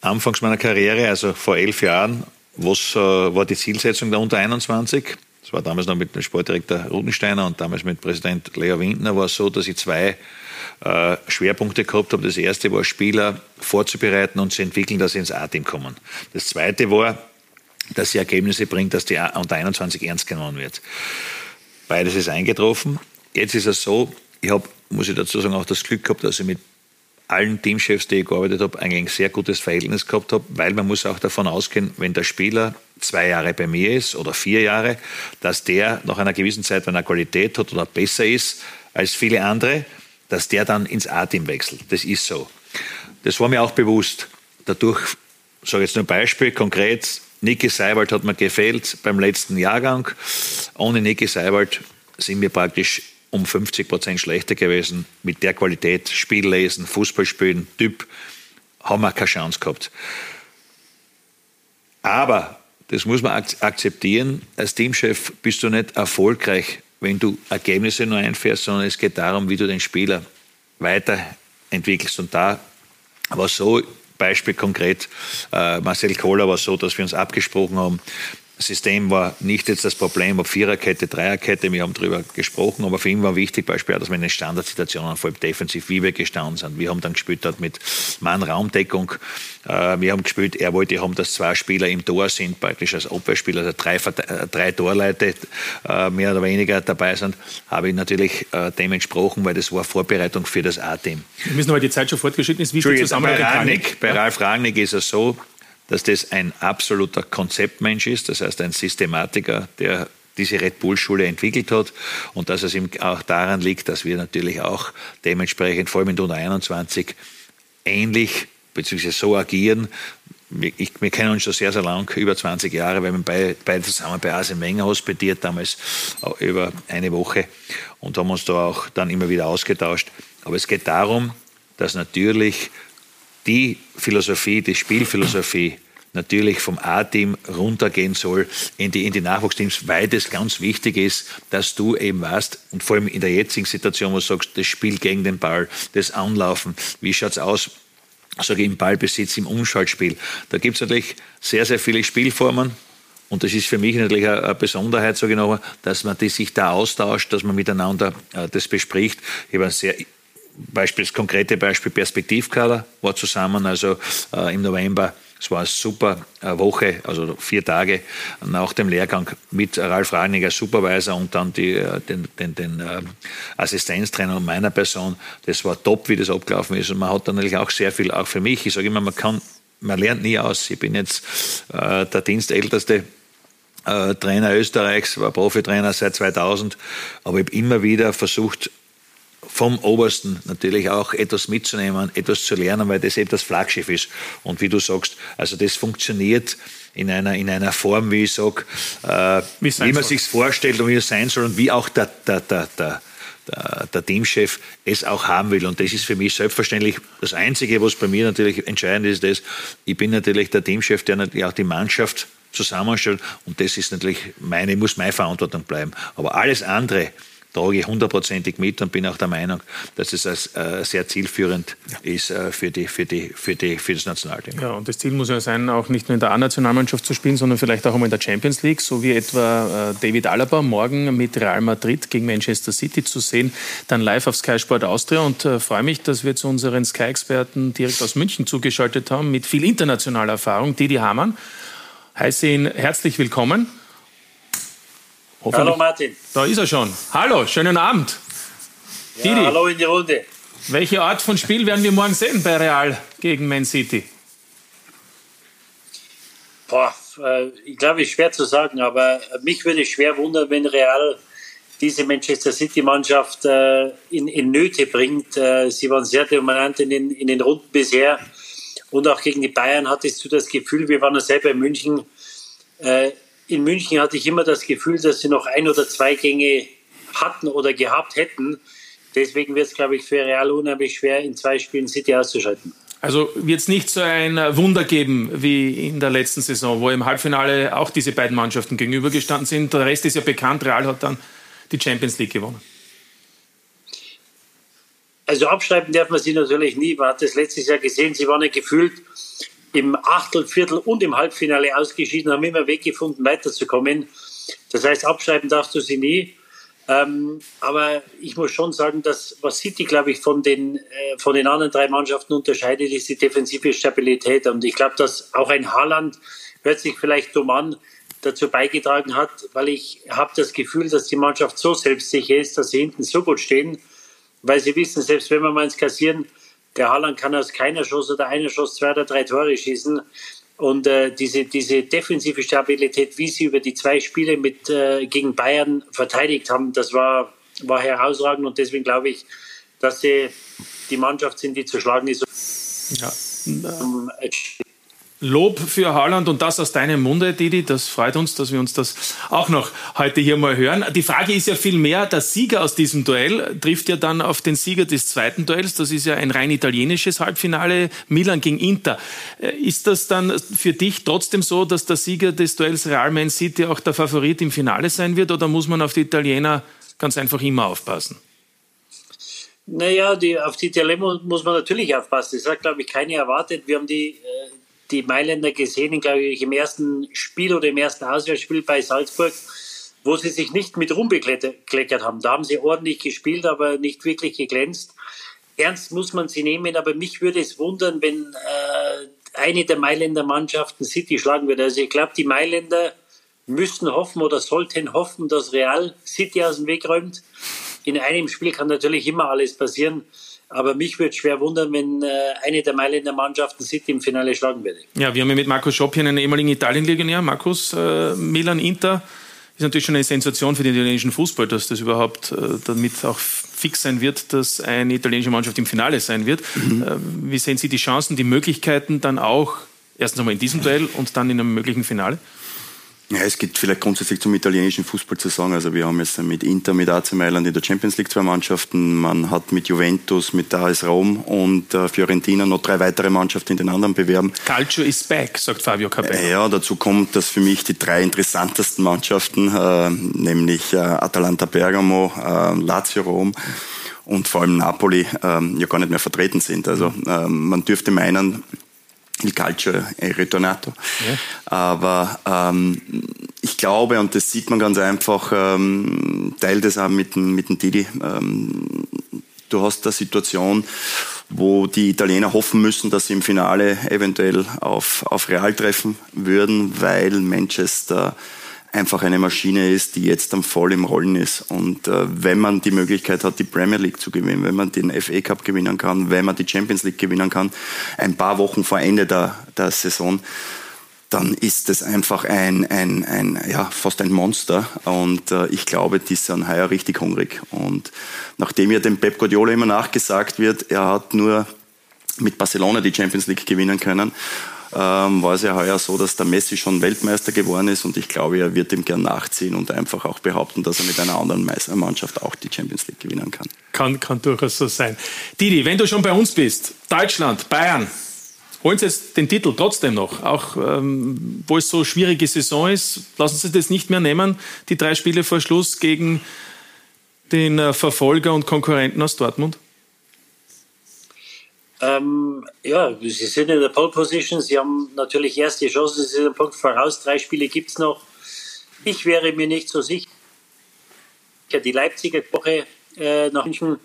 anfangs meiner Karriere, also vor elf Jahren, was äh, war die Zielsetzung der Unter 21? Das war damals noch mit dem Sportdirektor Rutensteiner und damals mit Präsident Leo Windner war es so, dass ich zwei äh, Schwerpunkte gehabt habe. Das erste war, Spieler vorzubereiten und zu entwickeln, dass sie ins A-Team kommen. Das zweite war, dass sie Ergebnisse bringt, dass die unter 21 ernst genommen wird. Beides ist eingetroffen. Jetzt ist es so, ich habe, muss ich dazu sagen, auch das Glück gehabt, dass ich mit allen Teamchefs, die ich gearbeitet habe, eigentlich ein sehr gutes Verhältnis gehabt habe, weil man muss auch davon ausgehen, wenn der Spieler zwei Jahre bei mir ist oder vier Jahre, dass der nach einer gewissen Zeit, wenn er Qualität hat oder besser ist als viele andere, dass der dann ins A-Team wechselt. Das ist so. Das war mir auch bewusst. Dadurch, sage jetzt nur ein Beispiel, konkret, Niki Seiwald hat mir gefehlt beim letzten Jahrgang. Ohne Niki Seiwald sind wir praktisch um 50 Prozent schlechter gewesen. Mit der Qualität, Spiellesen, Fußballspielen, Typ, haben wir keine Chance gehabt. Aber, das muss man akzeptieren, als Teamchef bist du nicht erfolgreich, wenn du Ergebnisse nur einfährst, sondern es geht darum, wie du den Spieler weiterentwickelst. Und da war so, Beispiel konkret, äh, Marcel Kohler war so, dass wir uns abgesprochen haben, System war nicht jetzt das Problem, ob Viererkette, Dreierkette, wir haben darüber gesprochen, aber für ihn war wichtig, beispielsweise, dass wir in den Standardsituationen, vor allem defensiv, wie wir gestanden sind. Wir haben dann gespielt dort mit Mann-Raumdeckung. Äh, wir haben gespielt, er wollte haben, dass zwei Spieler im Tor sind, praktisch als Abwehrspieler, also drei, äh, drei Torleute äh, mehr oder weniger dabei sind, habe ich natürlich dem entsprochen, weil das war Vorbereitung für das A-Team. Wir müssen aber die Zeit schon fortgeschritten ist. Wie steht Zusammenhang? Bei, Rangnick, bei Ralf Rangnick ist es so, dass das ein absoluter Konzeptmensch ist, das heißt ein Systematiker, der diese Red Bull-Schule entwickelt hat und dass es ihm auch daran liegt, dass wir natürlich auch dementsprechend, vor allem in der 21, ähnlich bzw. so agieren. Ich, wir kennen uns schon sehr, sehr lang, über 20 Jahre, weil wir beide, beide zusammen bei Arsene Wenger hospitiert, damals über eine Woche und haben uns da auch dann immer wieder ausgetauscht. Aber es geht darum, dass natürlich die Philosophie, die Spielphilosophie natürlich vom A-Team runtergehen soll in die, in die Nachwuchsteams, weil das ganz wichtig ist, dass du eben weißt, und vor allem in der jetzigen Situation, wo du sagst, das Spiel gegen den Ball, das Anlaufen, wie schaut es aus, sage ich, im Ballbesitz, im Umschaltspiel. Da gibt es natürlich sehr, sehr viele Spielformen, und das ist für mich natürlich eine Besonderheit, sage ich noch, dass man die sich da austauscht, dass man miteinander äh, das bespricht. Ich habe ein sehr Beispiel, das konkrete Beispiel Perspektivkader war zusammen, also äh, im November. Es war eine super äh, Woche, also vier Tage nach dem Lehrgang mit Ralf Ragniger, Supervisor und dann die, äh, den, den, den äh, Assistenztrainer meiner Person. Das war top, wie das abgelaufen ist. Und man hat dann natürlich auch sehr viel, auch für mich, ich sage immer, man kann, man lernt nie aus. Ich bin jetzt äh, der dienstälteste Trainer Österreichs, war Profitrainer seit 2000, aber ich habe immer wieder versucht, vom Obersten natürlich auch etwas mitzunehmen, etwas zu lernen, weil das eben das Flaggschiff ist. Und wie du sagst, also das funktioniert in einer, in einer Form, wie ich sage, äh, wie, wie man sich vorstellt und wie es sein soll und wie auch der, der, der, der der, Teamchef es auch haben will. Und das ist für mich selbstverständlich das Einzige, was bei mir natürlich entscheidend ist, ist, ich bin natürlich der Teamchef, der natürlich auch die Mannschaft zusammenstellt. Und das ist natürlich meine, muss meine Verantwortung bleiben. Aber alles andere, trage ich hundertprozentig mit und bin auch der Meinung, dass es äh, sehr zielführend ja. ist äh, für, die, für, die, für, die, für das Nationalteam. Ja, und das Ziel muss ja sein, auch nicht nur in der A-Nationalmannschaft zu spielen, sondern vielleicht auch einmal in der Champions League, so wie etwa äh, David Alaba morgen mit Real Madrid gegen Manchester City zu sehen, dann live auf Sky Sport Austria und äh, freue mich, dass wir zu unseren Sky-Experten direkt aus München zugeschaltet haben mit viel internationaler Erfahrung, Didi Hamann. Heiße ihn herzlich willkommen. Hallo Martin. Da ist er schon. Hallo, schönen Abend. Ja, Didi, hallo in die Runde. Welche Art von Spiel werden wir morgen sehen bei Real gegen Man City? Boah, äh, ich glaube, es ist schwer zu sagen, aber mich würde es schwer wundern, wenn Real diese Manchester City-Mannschaft äh, in, in, Nöte bringt. Äh, sie waren sehr dominant in den, in den Runden bisher. Und auch gegen die Bayern hattest du das Gefühl, wir waren ja selber in München, in München hatte ich immer das Gefühl, dass sie noch ein oder zwei Gänge hatten oder gehabt hätten. Deswegen wird es, glaube ich, für Real unheimlich schwer, in zwei Spielen City auszuschalten. Also wird es nicht so ein Wunder geben wie in der letzten Saison, wo im Halbfinale auch diese beiden Mannschaften gegenübergestanden sind. Der Rest ist ja bekannt. Real hat dann die Champions League gewonnen. Also abschreiben darf man sie natürlich nie. Man hat das letztes Jahr gesehen. Sie waren ja gefühlt im Achtel, Viertel und im Halbfinale ausgeschieden, haben immer Weg gefunden, weiterzukommen. Das heißt, abschreiben darfst du sie nie. Ähm, aber ich muss schon sagen, dass was City, glaube ich, von den, äh, von den anderen drei Mannschaften unterscheidet, ist die defensive Stabilität. Und ich glaube, dass auch ein Haaland, hört sich vielleicht dumm an, dazu beigetragen hat, weil ich habe das Gefühl, dass die Mannschaft so selbstsicher ist, dass sie hinten so gut stehen, weil sie wissen, selbst wenn wir mal ins Kassieren der Haaland kann aus keiner Schuss oder einer Schuss zwei oder drei Tore schießen. Und äh, diese, diese defensive Stabilität, wie sie über die zwei Spiele mit, äh, gegen Bayern verteidigt haben, das war, war herausragend. Und deswegen glaube ich, dass sie die Mannschaft sind, die zu schlagen ist. Ja. Um, Lob für Haaland und das aus deinem Munde, Didi. Das freut uns, dass wir uns das auch noch heute hier mal hören. Die Frage ist ja viel mehr, der Sieger aus diesem Duell trifft ja dann auf den Sieger des zweiten Duells. Das ist ja ein rein italienisches Halbfinale, Milan gegen Inter. Äh, ist das dann für dich trotzdem so, dass der Sieger des Duells Real Man City auch der Favorit im Finale sein wird oder muss man auf die Italiener ganz einfach immer aufpassen? Naja, die, auf die Dilemma muss man natürlich aufpassen. Das hat, glaube ich, keiner erwartet. Wir haben die, äh, die Mailänder gesehen, glaube ich, im ersten Spiel oder im ersten Auswärtsspiel bei Salzburg, wo sie sich nicht mit rumbekleckert haben. Da haben sie ordentlich gespielt, aber nicht wirklich geglänzt. Ernst muss man sie nehmen, aber mich würde es wundern, wenn äh, eine der Mailänder Mannschaften City schlagen würde. Also ich glaube, die Mailänder müssen hoffen oder sollten hoffen, dass Real City aus dem Weg räumt in einem Spiel kann natürlich immer alles passieren. Aber mich würde schwer wundern, wenn äh, eine der Mailänder Mannschaften City im Finale schlagen würde. Ja, wir haben ja mit Markus Schopp hier einen ehemaligen Italien-Legionär. Markus, äh, Milan Inter ist natürlich schon eine Sensation für den italienischen Fußball, dass das überhaupt äh, damit auch fix sein wird, dass eine italienische Mannschaft im Finale sein wird. Mhm. Äh, wie sehen Sie die Chancen, die Möglichkeiten dann auch, erstens einmal in diesem Duell und dann in einem möglichen Finale? Ja, es gibt vielleicht grundsätzlich zum italienischen Fußball zu sagen. Also wir haben jetzt mit Inter, mit AC Mailand in der Champions League zwei Mannschaften. Man hat mit Juventus, mit AS Rom und äh, Fiorentina noch drei weitere Mannschaften in den anderen bewerben. Calcio is back, sagt Fabio Capello. Ja, dazu kommt, dass für mich die drei interessantesten Mannschaften, äh, nämlich äh, Atalanta Bergamo, äh, Lazio Rom und vor allem Napoli, äh, ja gar nicht mehr vertreten sind. Also äh, man dürfte meinen, il calcio è ritornato. Ja. Aber ähm, ich glaube, und das sieht man ganz einfach, ähm, Teil des auch mit, mit dem Didi, ähm, du hast eine Situation, wo die Italiener hoffen müssen, dass sie im Finale eventuell auf, auf Real treffen würden, weil Manchester einfach eine Maschine ist, die jetzt dann voll im Rollen ist. Und äh, wenn man die Möglichkeit hat, die Premier League zu gewinnen, wenn man den FA Cup gewinnen kann, wenn man die Champions League gewinnen kann, ein paar Wochen vor Ende der, der Saison, dann ist es einfach ein, ein, ein, ja, fast ein Monster. Und äh, ich glaube, die sind heuer richtig hungrig. Und nachdem ja dem Pep Guardiola immer nachgesagt wird, er hat nur mit Barcelona die Champions League gewinnen können, ähm, war es ja heuer so, dass der Messi schon Weltmeister geworden ist und ich glaube, er wird ihm gern nachziehen und einfach auch behaupten, dass er mit einer anderen Mannschaft auch die Champions League gewinnen kann. Kann, kann durchaus so sein. Didi, wenn du schon bei uns bist, Deutschland, Bayern, holen Sie jetzt den Titel trotzdem noch, auch ähm, wo es so schwierige Saison ist, lassen Sie das nicht mehr nehmen, die drei Spiele vor Schluss gegen den äh, Verfolger und Konkurrenten aus Dortmund? Ähm, ja, sie sind in der Pole Position. Sie haben natürlich erste Chancen. Sie sind einen Punkt voraus. Drei Spiele gibt es noch. Ich wäre mir nicht so sicher. Die Leipziger Woche äh, nach München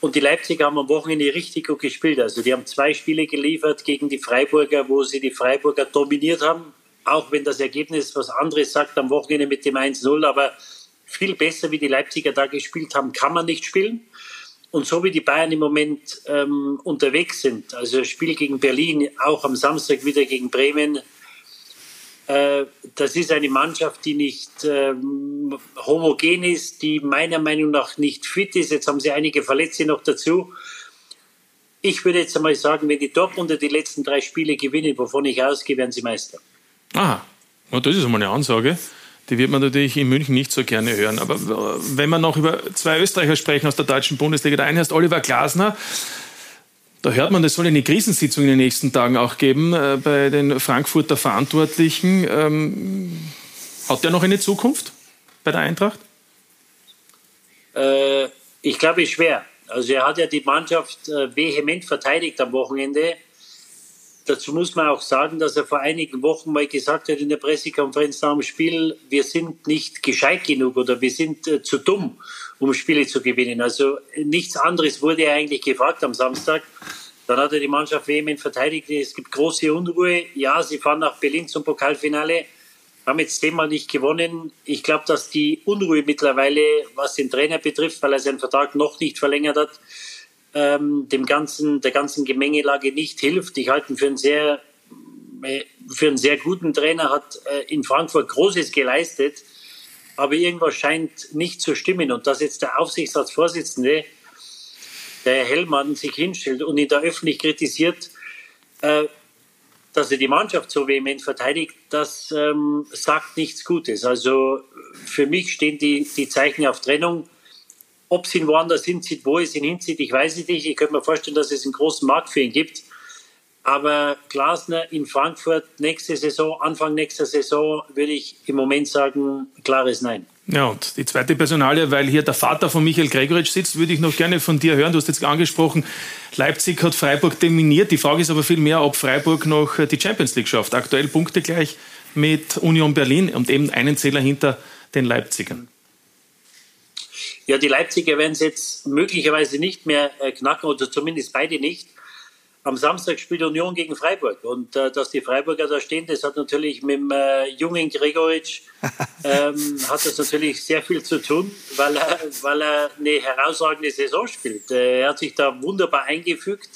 und die Leipziger haben am Wochenende richtig gut gespielt. Also die haben zwei Spiele geliefert gegen die Freiburger, wo sie die Freiburger dominiert haben. Auch wenn das Ergebnis was anderes sagt am Wochenende mit dem 1-0. Aber viel besser, wie die Leipziger da gespielt haben, kann man nicht spielen. Und so wie die Bayern im Moment ähm, unterwegs sind, also Spiel gegen Berlin, auch am Samstag wieder gegen Bremen, äh, das ist eine Mannschaft, die nicht ähm, homogen ist, die meiner Meinung nach nicht fit ist. Jetzt haben sie einige Verletzte noch dazu. Ich würde jetzt einmal sagen, wenn die Dortmunder die letzten drei Spiele gewinnen, wovon ich ausgehe, werden sie Meister. Ah, das ist einmal eine Ansage. Die wird man natürlich in München nicht so gerne hören. Aber wenn wir noch über zwei Österreicher sprechen aus der deutschen Bundesliga, der eine heißt Oliver Glasner. Da hört man, es soll eine Krisensitzung in den nächsten Tagen auch geben äh, bei den Frankfurter Verantwortlichen. Ähm, hat der noch eine Zukunft bei der Eintracht? Äh, ich glaube, schwer. Also er hat ja die Mannschaft äh, vehement verteidigt am Wochenende. Dazu muss man auch sagen, dass er vor einigen Wochen mal gesagt hat in der Pressekonferenz nach dem Spiel, wir sind nicht gescheit genug oder wir sind äh, zu dumm, um Spiele zu gewinnen. Also nichts anderes wurde er eigentlich gefragt am Samstag. Dann hat er die Mannschaft vehement verteidigt. Es gibt große Unruhe. Ja, sie fahren nach Berlin zum Pokalfinale, haben jetzt zehnmal nicht gewonnen. Ich glaube, dass die Unruhe mittlerweile, was den Trainer betrifft, weil er seinen Vertrag noch nicht verlängert hat, ähm, dem ganzen, der ganzen Gemengelage nicht hilft. Ich halte ihn für einen sehr, für einen sehr guten Trainer, hat äh, in Frankfurt Großes geleistet, aber irgendwas scheint nicht zu stimmen. Und dass jetzt der Aufsichtsratsvorsitzende, der Herr Hellmann, sich hinstellt und ihn da öffentlich kritisiert, äh, dass er die Mannschaft so vehement verteidigt, das ähm, sagt nichts Gutes. Also für mich stehen die, die Zeichen auf Trennung. Ob sie ihn woanders hinzieht, wo es ihn hinzieht, ich weiß es nicht. Ich könnte mir vorstellen, dass es einen großen Markt für ihn gibt. Aber Glasner in Frankfurt nächste Saison, Anfang nächster Saison, würde ich im Moment sagen, klares Nein. Ja, und die zweite Personalie, weil hier der Vater von Michael Gregoritsch sitzt, würde ich noch gerne von dir hören. Du hast jetzt angesprochen, Leipzig hat Freiburg dominiert. Die Frage ist aber viel mehr, ob Freiburg noch die Champions League schafft. Aktuell Punkte gleich mit Union Berlin und eben einen Zähler hinter den Leipzigern. Ja, die Leipziger werden es jetzt möglicherweise nicht mehr äh, knacken, oder zumindest beide nicht. Am Samstag spielt Union gegen Freiburg. Und äh, dass die Freiburger da stehen, das hat natürlich mit dem äh, jungen Gregoritsch ähm, hat das natürlich sehr viel zu tun, weil er, weil er eine herausragende Saison spielt. Äh, er hat sich da wunderbar eingefügt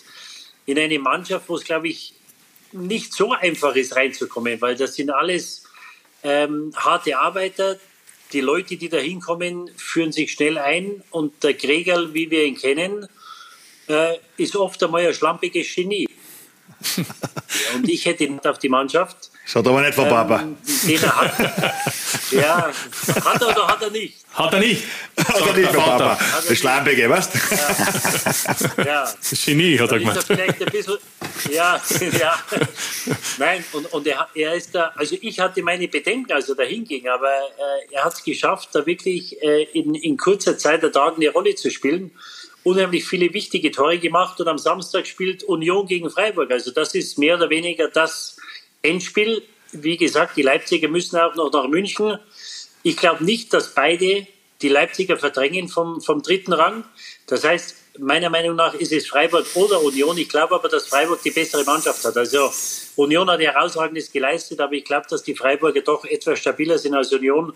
in eine Mannschaft, wo es, glaube ich, nicht so einfach ist, reinzukommen, weil das sind alles ähm, harte Arbeiter. Die Leute, die da hinkommen, führen sich schnell ein und der Gregerl, wie wir ihn kennen, äh, ist oft einmal ein schlampiges Genie. und ich hätte ihn auf die Mannschaft. Das hat aber nicht von Papa. Ähm, er hat. ja, hat er oder hat er nicht? Hat er nicht. Hat er nicht von Papa. Der Schlampige, weißt Ja. ja. Genie, hat er Dann ist er vielleicht ein bisschen, ja, ja. Nein, und, und er, er ist da, also ich hatte meine Bedenken, als er da hinging, aber äh, er hat es geschafft, da wirklich äh, in, in kurzer Zeit der Tag eine Rolle zu spielen. Unheimlich viele wichtige Tore gemacht und am Samstag spielt Union gegen Freiburg. Also das ist mehr oder weniger das Endspiel. Wie gesagt, die Leipziger müssen auch noch nach München. Ich glaube nicht, dass beide die Leipziger verdrängen vom, vom dritten Rang. Das heißt, meiner Meinung nach ist es Freiburg oder Union. Ich glaube aber, dass Freiburg die bessere Mannschaft hat. Also Union hat herausragendes geleistet, aber ich glaube, dass die Freiburger doch etwas stabiler sind als Union.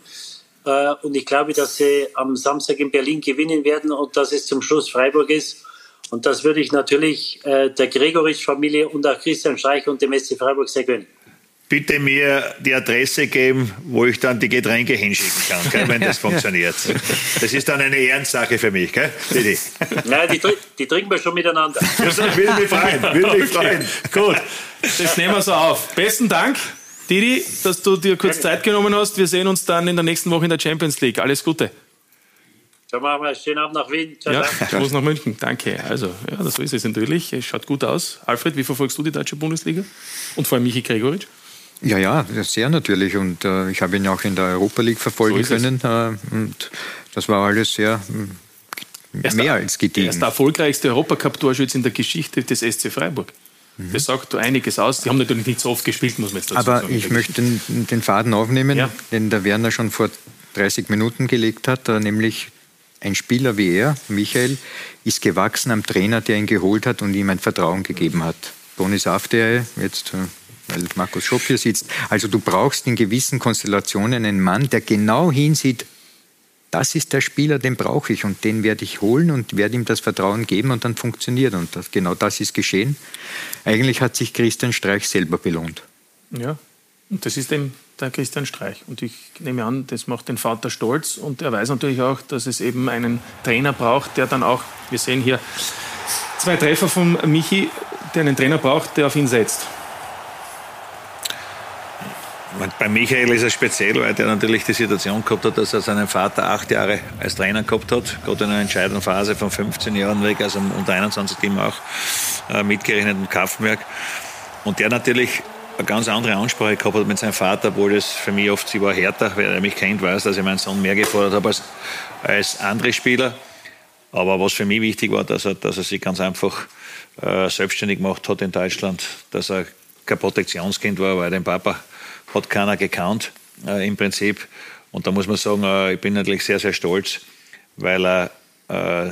Äh, Und ich glaube, dass sie am Samstag in Berlin gewinnen werden und dass es zum Schluss Freiburg ist. Und das würde ich natürlich äh, der Gregoritsch-Familie und auch Christian Streich und dem SC Freiburg sehr gönnen. Bitte mir die Adresse geben, wo ich dann die Getränke hinschicken kann, gell, wenn das funktioniert. Das ist dann eine Ehrensache für mich, gell? Didi. Nein, die, die trinken wir schon miteinander. Das würde mich freuen, würde mich freuen. Gut, das nehmen wir so auf. Besten Dank, Didi, dass du dir kurz Zeit genommen hast. Wir sehen uns dann in der nächsten Woche in der Champions League. Alles Gute. Dann machen wir einen schönen Abend nach Wien. Ciao, Ja, ciao. ich muss nach München. Danke. Also, ja, das so ist es natürlich. Es schaut gut aus. Alfred, wie verfolgst du die deutsche Bundesliga? Und vor allem Michi Gregoritsch? Ja, ja, sehr natürlich. Und äh, ich habe ihn auch in der Europa League verfolgen So können. Äh, und das war alles sehr mm, mehr als Er gediegen. ist der erfolgreichste Europacup-Torschütze in der Geschichte des SC Freiburg. Das sagt du einiges aus. Die haben natürlich nicht so oft gespielt, muss man jetzt dazu Aber sagen. ich möchte den, den Faden aufnehmen, den der Werner schon vor 30 Minuten gelegt hat, äh, nämlich ein Spieler wie er, Michael, ist gewachsen am Trainer, der ihn geholt hat und ihm ein Vertrauen gegeben hat. Bonis After, jetzt, äh, weil Markus Schopp hier sitzt. Also du brauchst in gewissen Konstellationen einen Mann, der genau hinsieht, das ist der Spieler, den brauche ich und den werde ich holen und werde ihm das Vertrauen geben und dann funktioniert. Und das, genau das ist geschehen. Eigentlich hat sich Christian Streich selber belohnt. Ja, und das ist eben der Christian Streich. Und ich nehme an, das macht den Vater stolz. Und er weiß natürlich auch, dass es eben einen Trainer braucht, der dann auch, wir sehen hier zwei Treffer von Michi, der einen Trainer braucht, der auf ihn setzt. Bei Michael ist es speziell, weil der natürlich die Situation gehabt hat, dass er seinen Vater acht Jahre als Trainer gehabt hat, gerade in einer entscheidenden Phase von 15 Jahren weg, also unter 21 Team auch äh, mitgerechnet im Kaufenberg. Und der natürlich eine ganz andere Ansprache gehabt hat mit seinem Vater, obwohl das für mich oft, sie war härter, wer mich kennt, weiß, dass ich meinen Sohn mehr gefordert habe als, als andere Spieler. Aber was für mich wichtig war, dass er, dass er sich ganz einfach äh, selbstständig gemacht hat in Deutschland, dass er kein Protektionskind war, weil den Papa hat keiner gekannt äh, im Prinzip. Und da muss man sagen, äh, ich bin natürlich sehr, sehr stolz, weil er äh,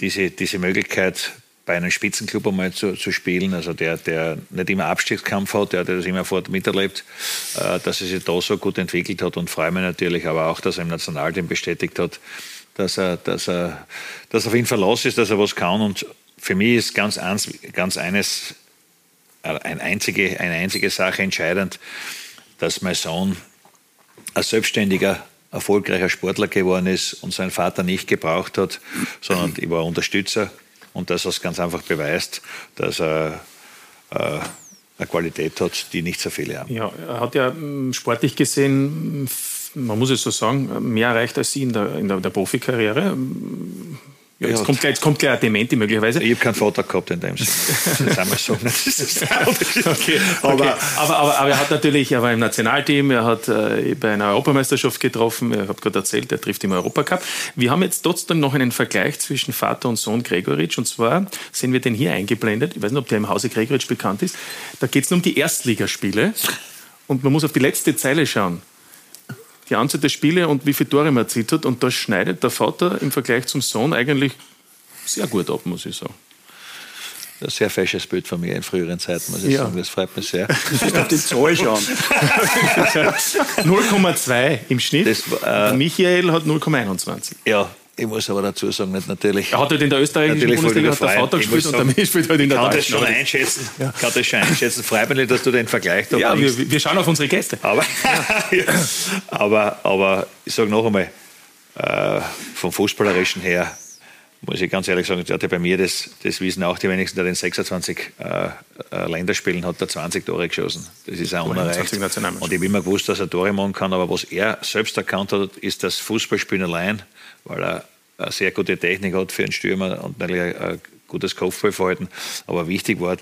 diese, diese Möglichkeit bei einem Spitzenclub einmal zu, zu spielen, also der, der nicht immer Abstiegskampf hat, der, der das immer fort miterlebt, äh, dass er sich da so gut entwickelt hat und freue mich natürlich aber auch, dass er im Nationalteam bestätigt hat, dass er, dass er, dass auf ihn Verlass ist, dass er was kann und für mich ist ganz, ganz eines, äh, eine einzige, eine einzige Sache entscheidend, dass mein Sohn ein selbstständiger, erfolgreicher Sportler geworden ist und seinen Vater nicht gebraucht hat, sondern ich war Unterstützer und dass es ganz einfach beweist, dass er äh, eine Qualität hat, die nicht so viele haben. Ja, er hat ja mm, sportlich gesehen, f- man muss es so sagen, mehr erreicht als Sie in der, in der, der Profikarriere. Ja, jetzt, kommt gleich, jetzt kommt gleich ein Dementi möglicherweise. Ich habe keinen Vater gehabt in dem Sinne. Das haben wir so. okay, aber, okay. Aber, aber, aber, er hat natürlich, er war im Nationalteam, er hat äh, bei einer Europameisterschaft getroffen, ich habe gerade erzählt, er trifft im Europacup. Wir haben jetzt trotzdem noch einen Vergleich zwischen Vater und Sohn Gregoritsch und zwar sehen wir den hier eingeblendet. Ich weiß nicht, ob der im Hause Gregoritsch bekannt ist. Da geht es nur um die Erstligaspiele und man muss auf die letzte Zeile schauen die Anzahl der Spiele und wie viele Tore man erzielt hat. Und da schneidet der Vater im Vergleich zum Sohn eigentlich sehr gut ab, muss ich sagen. Ein sehr fesches Bild von mir in früheren Zeiten, muss ich ja. sagen. Das freut mich sehr. Ich auf die Zahl schauen. 0,2 im Schnitt. Das, äh, Michael hat 0,21. Ja, ich muss aber dazu sagen, nicht natürlich. Er hat halt in der österreichischen Bundesliga hat der Vater gespielt und der spielt halt in der kann das schon einschätzen. Ja. Kann das schon einschätzen. Freut mich dass du den Vergleich da Ja, wir, wir, schauen auf unsere Gäste. Aber, aber, aber ich sage noch einmal, äh, vom Fußballerischen her muss ich ganz ehrlich sagen, hatte bei mir das, das wissen auch die wenigsten, der den 26 äh, äh, Länderspielen hat, der 20 Tore geschossen. Das ist auch unerreicht. Und ich habe immer gewusst, dass er Tore machen kann, aber was er selbst erkannt hat, ist das Fußballspielen allein, weil er eine sehr gute Technik hat für einen Stürmer und natürlich ein gutes Kopfballverhalten. Aber wichtig war,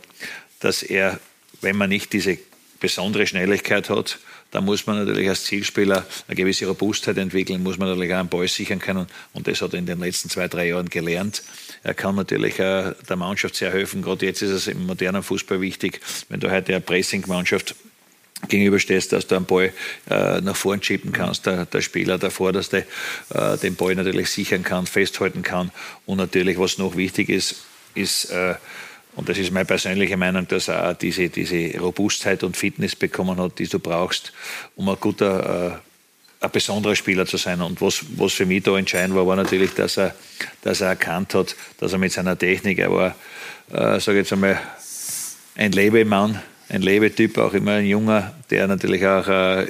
dass er, wenn man nicht diese besondere Schnelligkeit hat, dann muss man natürlich als Zielspieler eine gewisse Robustheit entwickeln, muss man natürlich auch einen Ball sichern können. Und das hat er in den letzten zwei, drei Jahren gelernt. Er kann natürlich der Mannschaft sehr helfen. Gerade jetzt ist es im modernen Fußball wichtig, wenn du heute eine Pressing-Mannschaft gegenüberstehst, dass du einen Ball äh, nach vorn schieben kannst, der, der Spieler, der Vorderste, äh, den Ball natürlich sichern kann, festhalten kann. Und natürlich, was noch wichtig ist, ist, äh, und das ist meine persönliche Meinung, dass er auch diese, diese Robustheit und Fitness bekommen hat, die du brauchst, um ein guter, äh, ein besonderer Spieler zu sein. Und was, was für mich da entscheidend war, war natürlich, dass er, dass er erkannt hat, dass er mit seiner Technik, er war, äh, sage ich jetzt einmal, ein Lebemann, ein Lebetyp, auch immer ein Junger, der natürlich auch äh,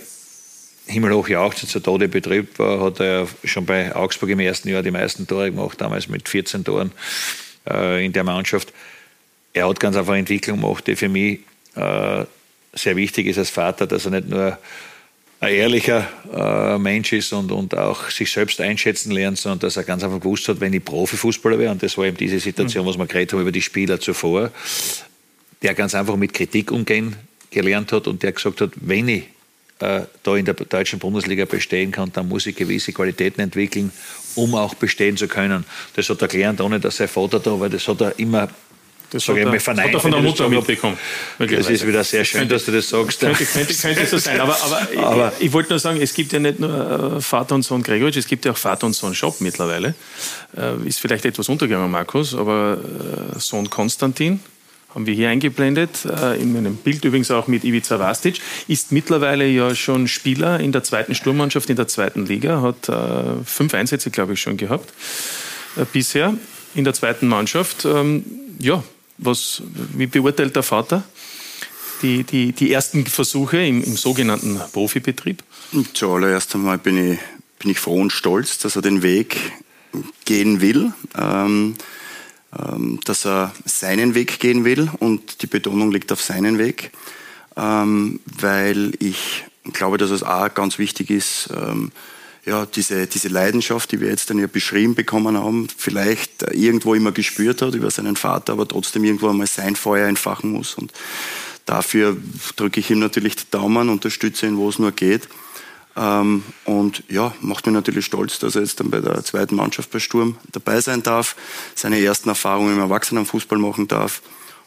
himmelhoch jauchzend zu Tode betrübt war, hat er schon bei Augsburg im ersten Jahr die meisten Tore gemacht, damals mit 14 Toren äh, in der Mannschaft. Er hat ganz einfach eine Entwicklung gemacht, die für mich äh, sehr wichtig ist als Vater, dass er nicht nur ein ehrlicher äh, Mensch ist und, und auch sich selbst einschätzen lernt, sondern dass er ganz einfach gewusst hat, wenn ich Profifußballer wäre, und das war eben diese Situation, mhm. was wir geredet haben über die Spieler zuvor, der ganz einfach mit Kritik umgehen gelernt hat und der gesagt hat, wenn ich äh, da in der deutschen Bundesliga bestehen kann, dann muss ich gewisse Qualitäten entwickeln, um auch bestehen zu können. Das hat er gelernt, ohne dass sein Vater da war. Das hat er immer das hat, er, verneint, hat er von der Mutter mitbekommen. Das ist wieder sehr schön, könnte, dass du das sagst. Könnte, könnte, könnte so sein. Aber, aber, aber ich, ich, wollte nur sagen, es gibt ja nicht nur äh, Vater und Sohn Gregoritsch, es gibt ja auch Vater und Sohn Shop mittlerweile. Äh, ist vielleicht etwas untergegangen, Markus, aber Sohn Konstantin, haben wir hier eingeblendet, äh, in einem Bild übrigens auch mit Ivica Vastic, ist mittlerweile ja schon Spieler in der zweiten Sturmmannschaft in der zweiten Liga, hat äh, fünf Einsätze, glaube ich, schon gehabt äh, bisher in der zweiten Mannschaft. Ähm, ja, was, wie beurteilt der Vater die, die, die ersten Versuche im, im sogenannten Profibetrieb? Zuallererst einmal bin ich, bin ich froh und stolz, dass er den Weg gehen will. Ähm, dass er seinen Weg gehen will und die Betonung liegt auf seinen Weg, ähm, weil ich glaube, dass es auch ganz wichtig ist, ähm, ja, diese, diese Leidenschaft, die wir jetzt dann ja beschrieben bekommen haben, vielleicht irgendwo immer gespürt hat über seinen Vater, aber trotzdem irgendwo einmal sein Feuer entfachen muss. Und dafür drücke ich ihm natürlich die Daumen, unterstütze ihn, wo es nur geht. Ähm, und ja, macht mich natürlich stolz, dass er jetzt dann bei der zweiten Mannschaft bei Sturm dabei sein darf, seine ersten Erfahrungen im Erwachsenenfußball machen darf.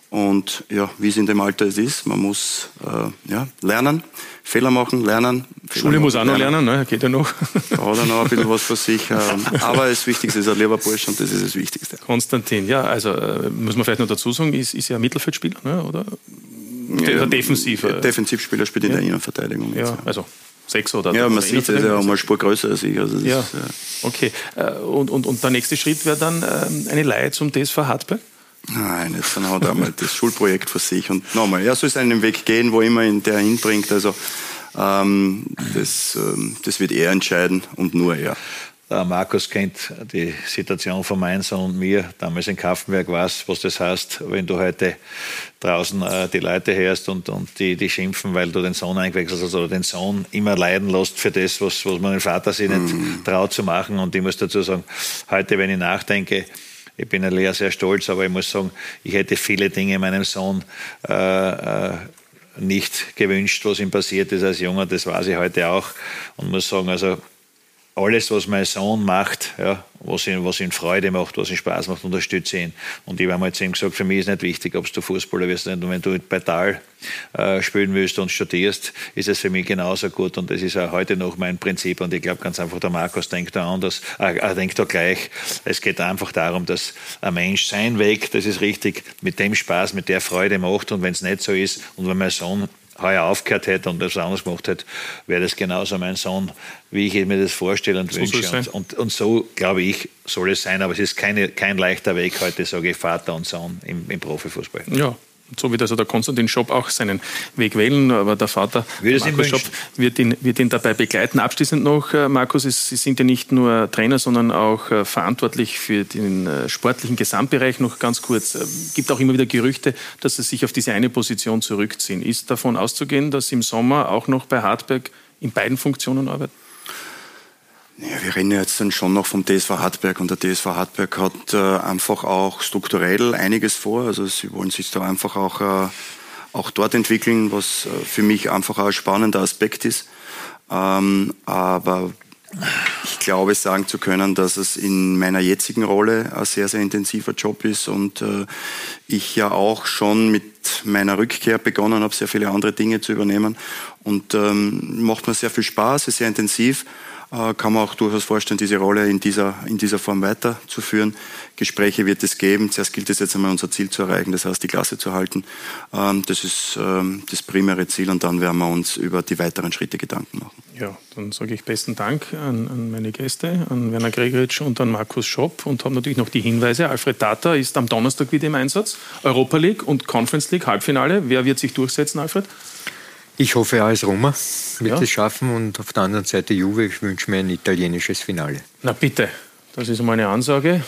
Und ja, wie es in dem Alter es ist, man muss äh, ja, lernen, Fehler machen, lernen. Fehler Schule machen, muss auch noch lernen, ne? geht ja noch. Da hat er noch ein bisschen was für sich. Ähm, aber das Wichtigste ist ein lieber Bursch und das ist das Wichtigste. Konstantin, ja, also äh, muss man vielleicht noch dazu sagen, ist, ist ja ein Mittelfeldspieler, ne? oder? Ja, defensiv. Äh, Defensivspieler spielt in der Innenverteidigung. Ja, also sechs oder Ja, man sieht, er ist ja auch mal Spur größer als ich. Also ja. Ist, ja. Okay. Äh, und, und, und der nächste Schritt wäre dann ähm, eine Leihe zum TSV Hartberg? Nein, jetzt dann hat er einmal das Schulprojekt für sich. Und nochmal, er soll seinen Weg gehen, wo immer ihn der hinbringt. Also ähm, das, ähm, das wird er entscheiden und nur er. Der Markus kennt die Situation von meinem Sohn und mir. Damals in Kaffenberg weiß, was das heißt, wenn du heute draußen äh, die Leute hörst und, und die, die schimpfen, weil du den Sohn eingewechselt hast oder den Sohn immer leiden lässt für das, was, was man den Vater sich nicht mm. traut zu machen. Und ich muss dazu sagen, heute, wenn ich nachdenke, ich bin Lea sehr stolz, aber ich muss sagen, ich hätte viele Dinge meinem Sohn äh, äh, nicht gewünscht, was ihm passiert ist als Junger. Das weiß ich heute auch und muss sagen, also alles, was mein Sohn macht, ja, was, ihn, was ihn Freude macht, was ihm Spaß macht, unterstütze ihn. Und ich habe mal zu ihm gesagt, für mich ist nicht wichtig, ob du Fußballer wirst. Und wenn du bei Tal äh, spielen willst und studierst, ist es für mich genauso gut. Und das ist auch heute noch mein Prinzip. Und ich glaube ganz einfach, der Markus denkt da anders, äh, er denkt da gleich. Es geht einfach darum, dass ein Mensch seinen Weg, das ist richtig, mit dem Spaß, mit der Freude macht. Und wenn es nicht so ist und wenn mein Sohn heuer aufgehört hätte und das anders gemacht hätte, wäre das genauso mein Sohn, wie ich mir das vorstelle und so wünsche. Und, und, und, so, glaube ich, soll es sein. Aber es ist keine, kein leichter Weg heute, sage ich, Vater und Sohn im, im Profifußball. Ja, so wird also der Konstantin Schopp auch seinen Weg wählen, aber der Vater Markus Schopp wird ihn, wird ihn dabei begleiten. Abschließend noch, äh, Markus, Sie sind ja nicht nur Trainer, sondern auch äh, verantwortlich für den äh, sportlichen Gesamtbereich. Noch ganz kurz, es gibt auch immer wieder Gerüchte, dass Sie sich auf diese eine Position zurückziehen. Ist davon auszugehen, dass Sie im Sommer auch noch bei Hartberg in beiden Funktionen arbeiten? Ja, wir reden jetzt dann schon noch vom TSV Hartberg und der TSV Hartberg hat äh, einfach auch strukturell einiges vor. Also sie wollen sich da einfach auch, äh, auch dort entwickeln, was äh, für mich einfach auch ein spannender Aspekt ist. Ähm, aber ich glaube, sagen zu können, dass es in meiner jetzigen Rolle ein sehr, sehr intensiver Job ist und äh, ich ja auch schon mit meiner Rückkehr begonnen habe, sehr viele andere Dinge zu übernehmen und ähm, macht mir sehr viel Spaß, ist sehr intensiv kann man auch durchaus vorstellen, diese Rolle in dieser, in dieser Form weiterzuführen. Gespräche wird es geben. Zuerst gilt es jetzt einmal, unser Ziel zu erreichen, das heißt, die Klasse zu halten. Ähm, das ist ähm, das primäre Ziel und dann werden wir uns über die weiteren Schritte Gedanken machen. Ja, dann sage ich besten Dank an, an meine Gäste, an Werner Gregoritsch und an Markus Schopp und habe natürlich noch die Hinweise. Alfred Data ist am Donnerstag wieder im Einsatz. Europa League und Conference League Halbfinale. Wer wird sich durchsetzen, Alfred? Ich hoffe, AS Roma wird ja. es schaffen und auf der anderen Seite Juve. Ich wünsche mir ein italienisches Finale. Na bitte, das ist meine Ansage.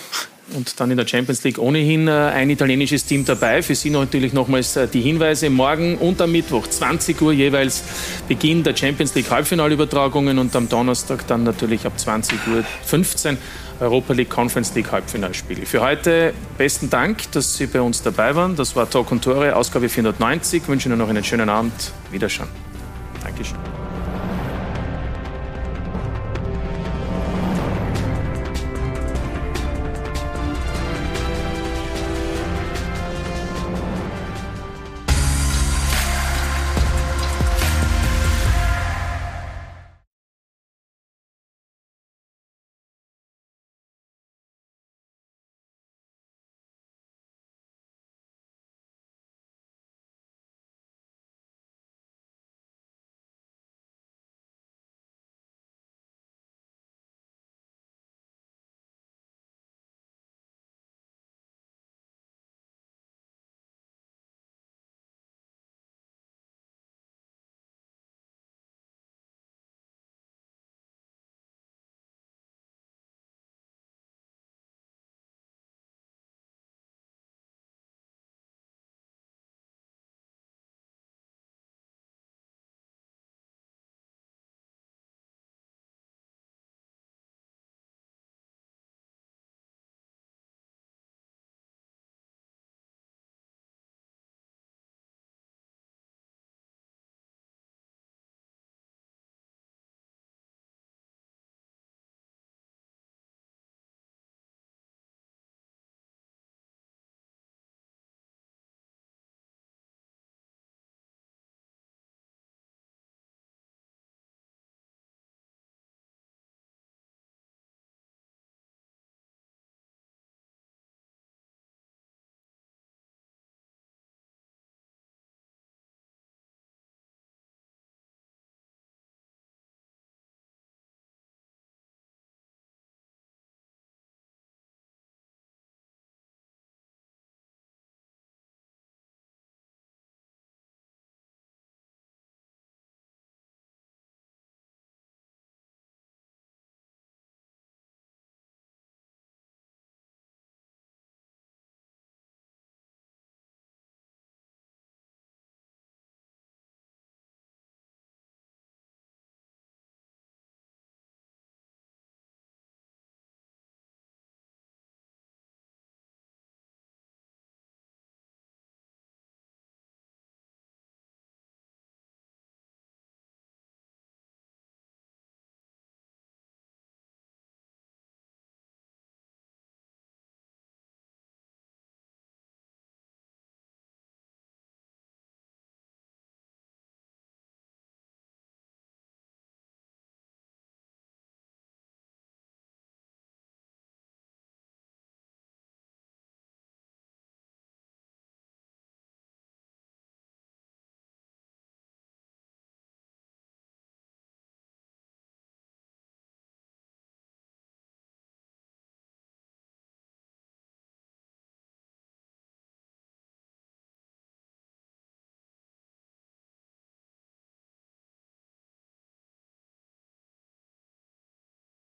Und dann in der Champions League ohnehin äh, ein italienisches Team dabei. Für Sie natürlich nochmals äh, die Hinweise. Morgen und am Mittwoch 20 Uhr jeweils Beginn der Champions League Halbfinalübertragungen und am Donnerstag dann natürlich ab 20 Uhr 15 Europa League Conference League Halbfinalspiele. Für heute besten Dank, dass Sie bei uns dabei waren. Das war Talk und Tore, Ausgabe 490. Ich wünsche Ihnen noch einen schönen Abend. Wiederschauen. Dankeschön.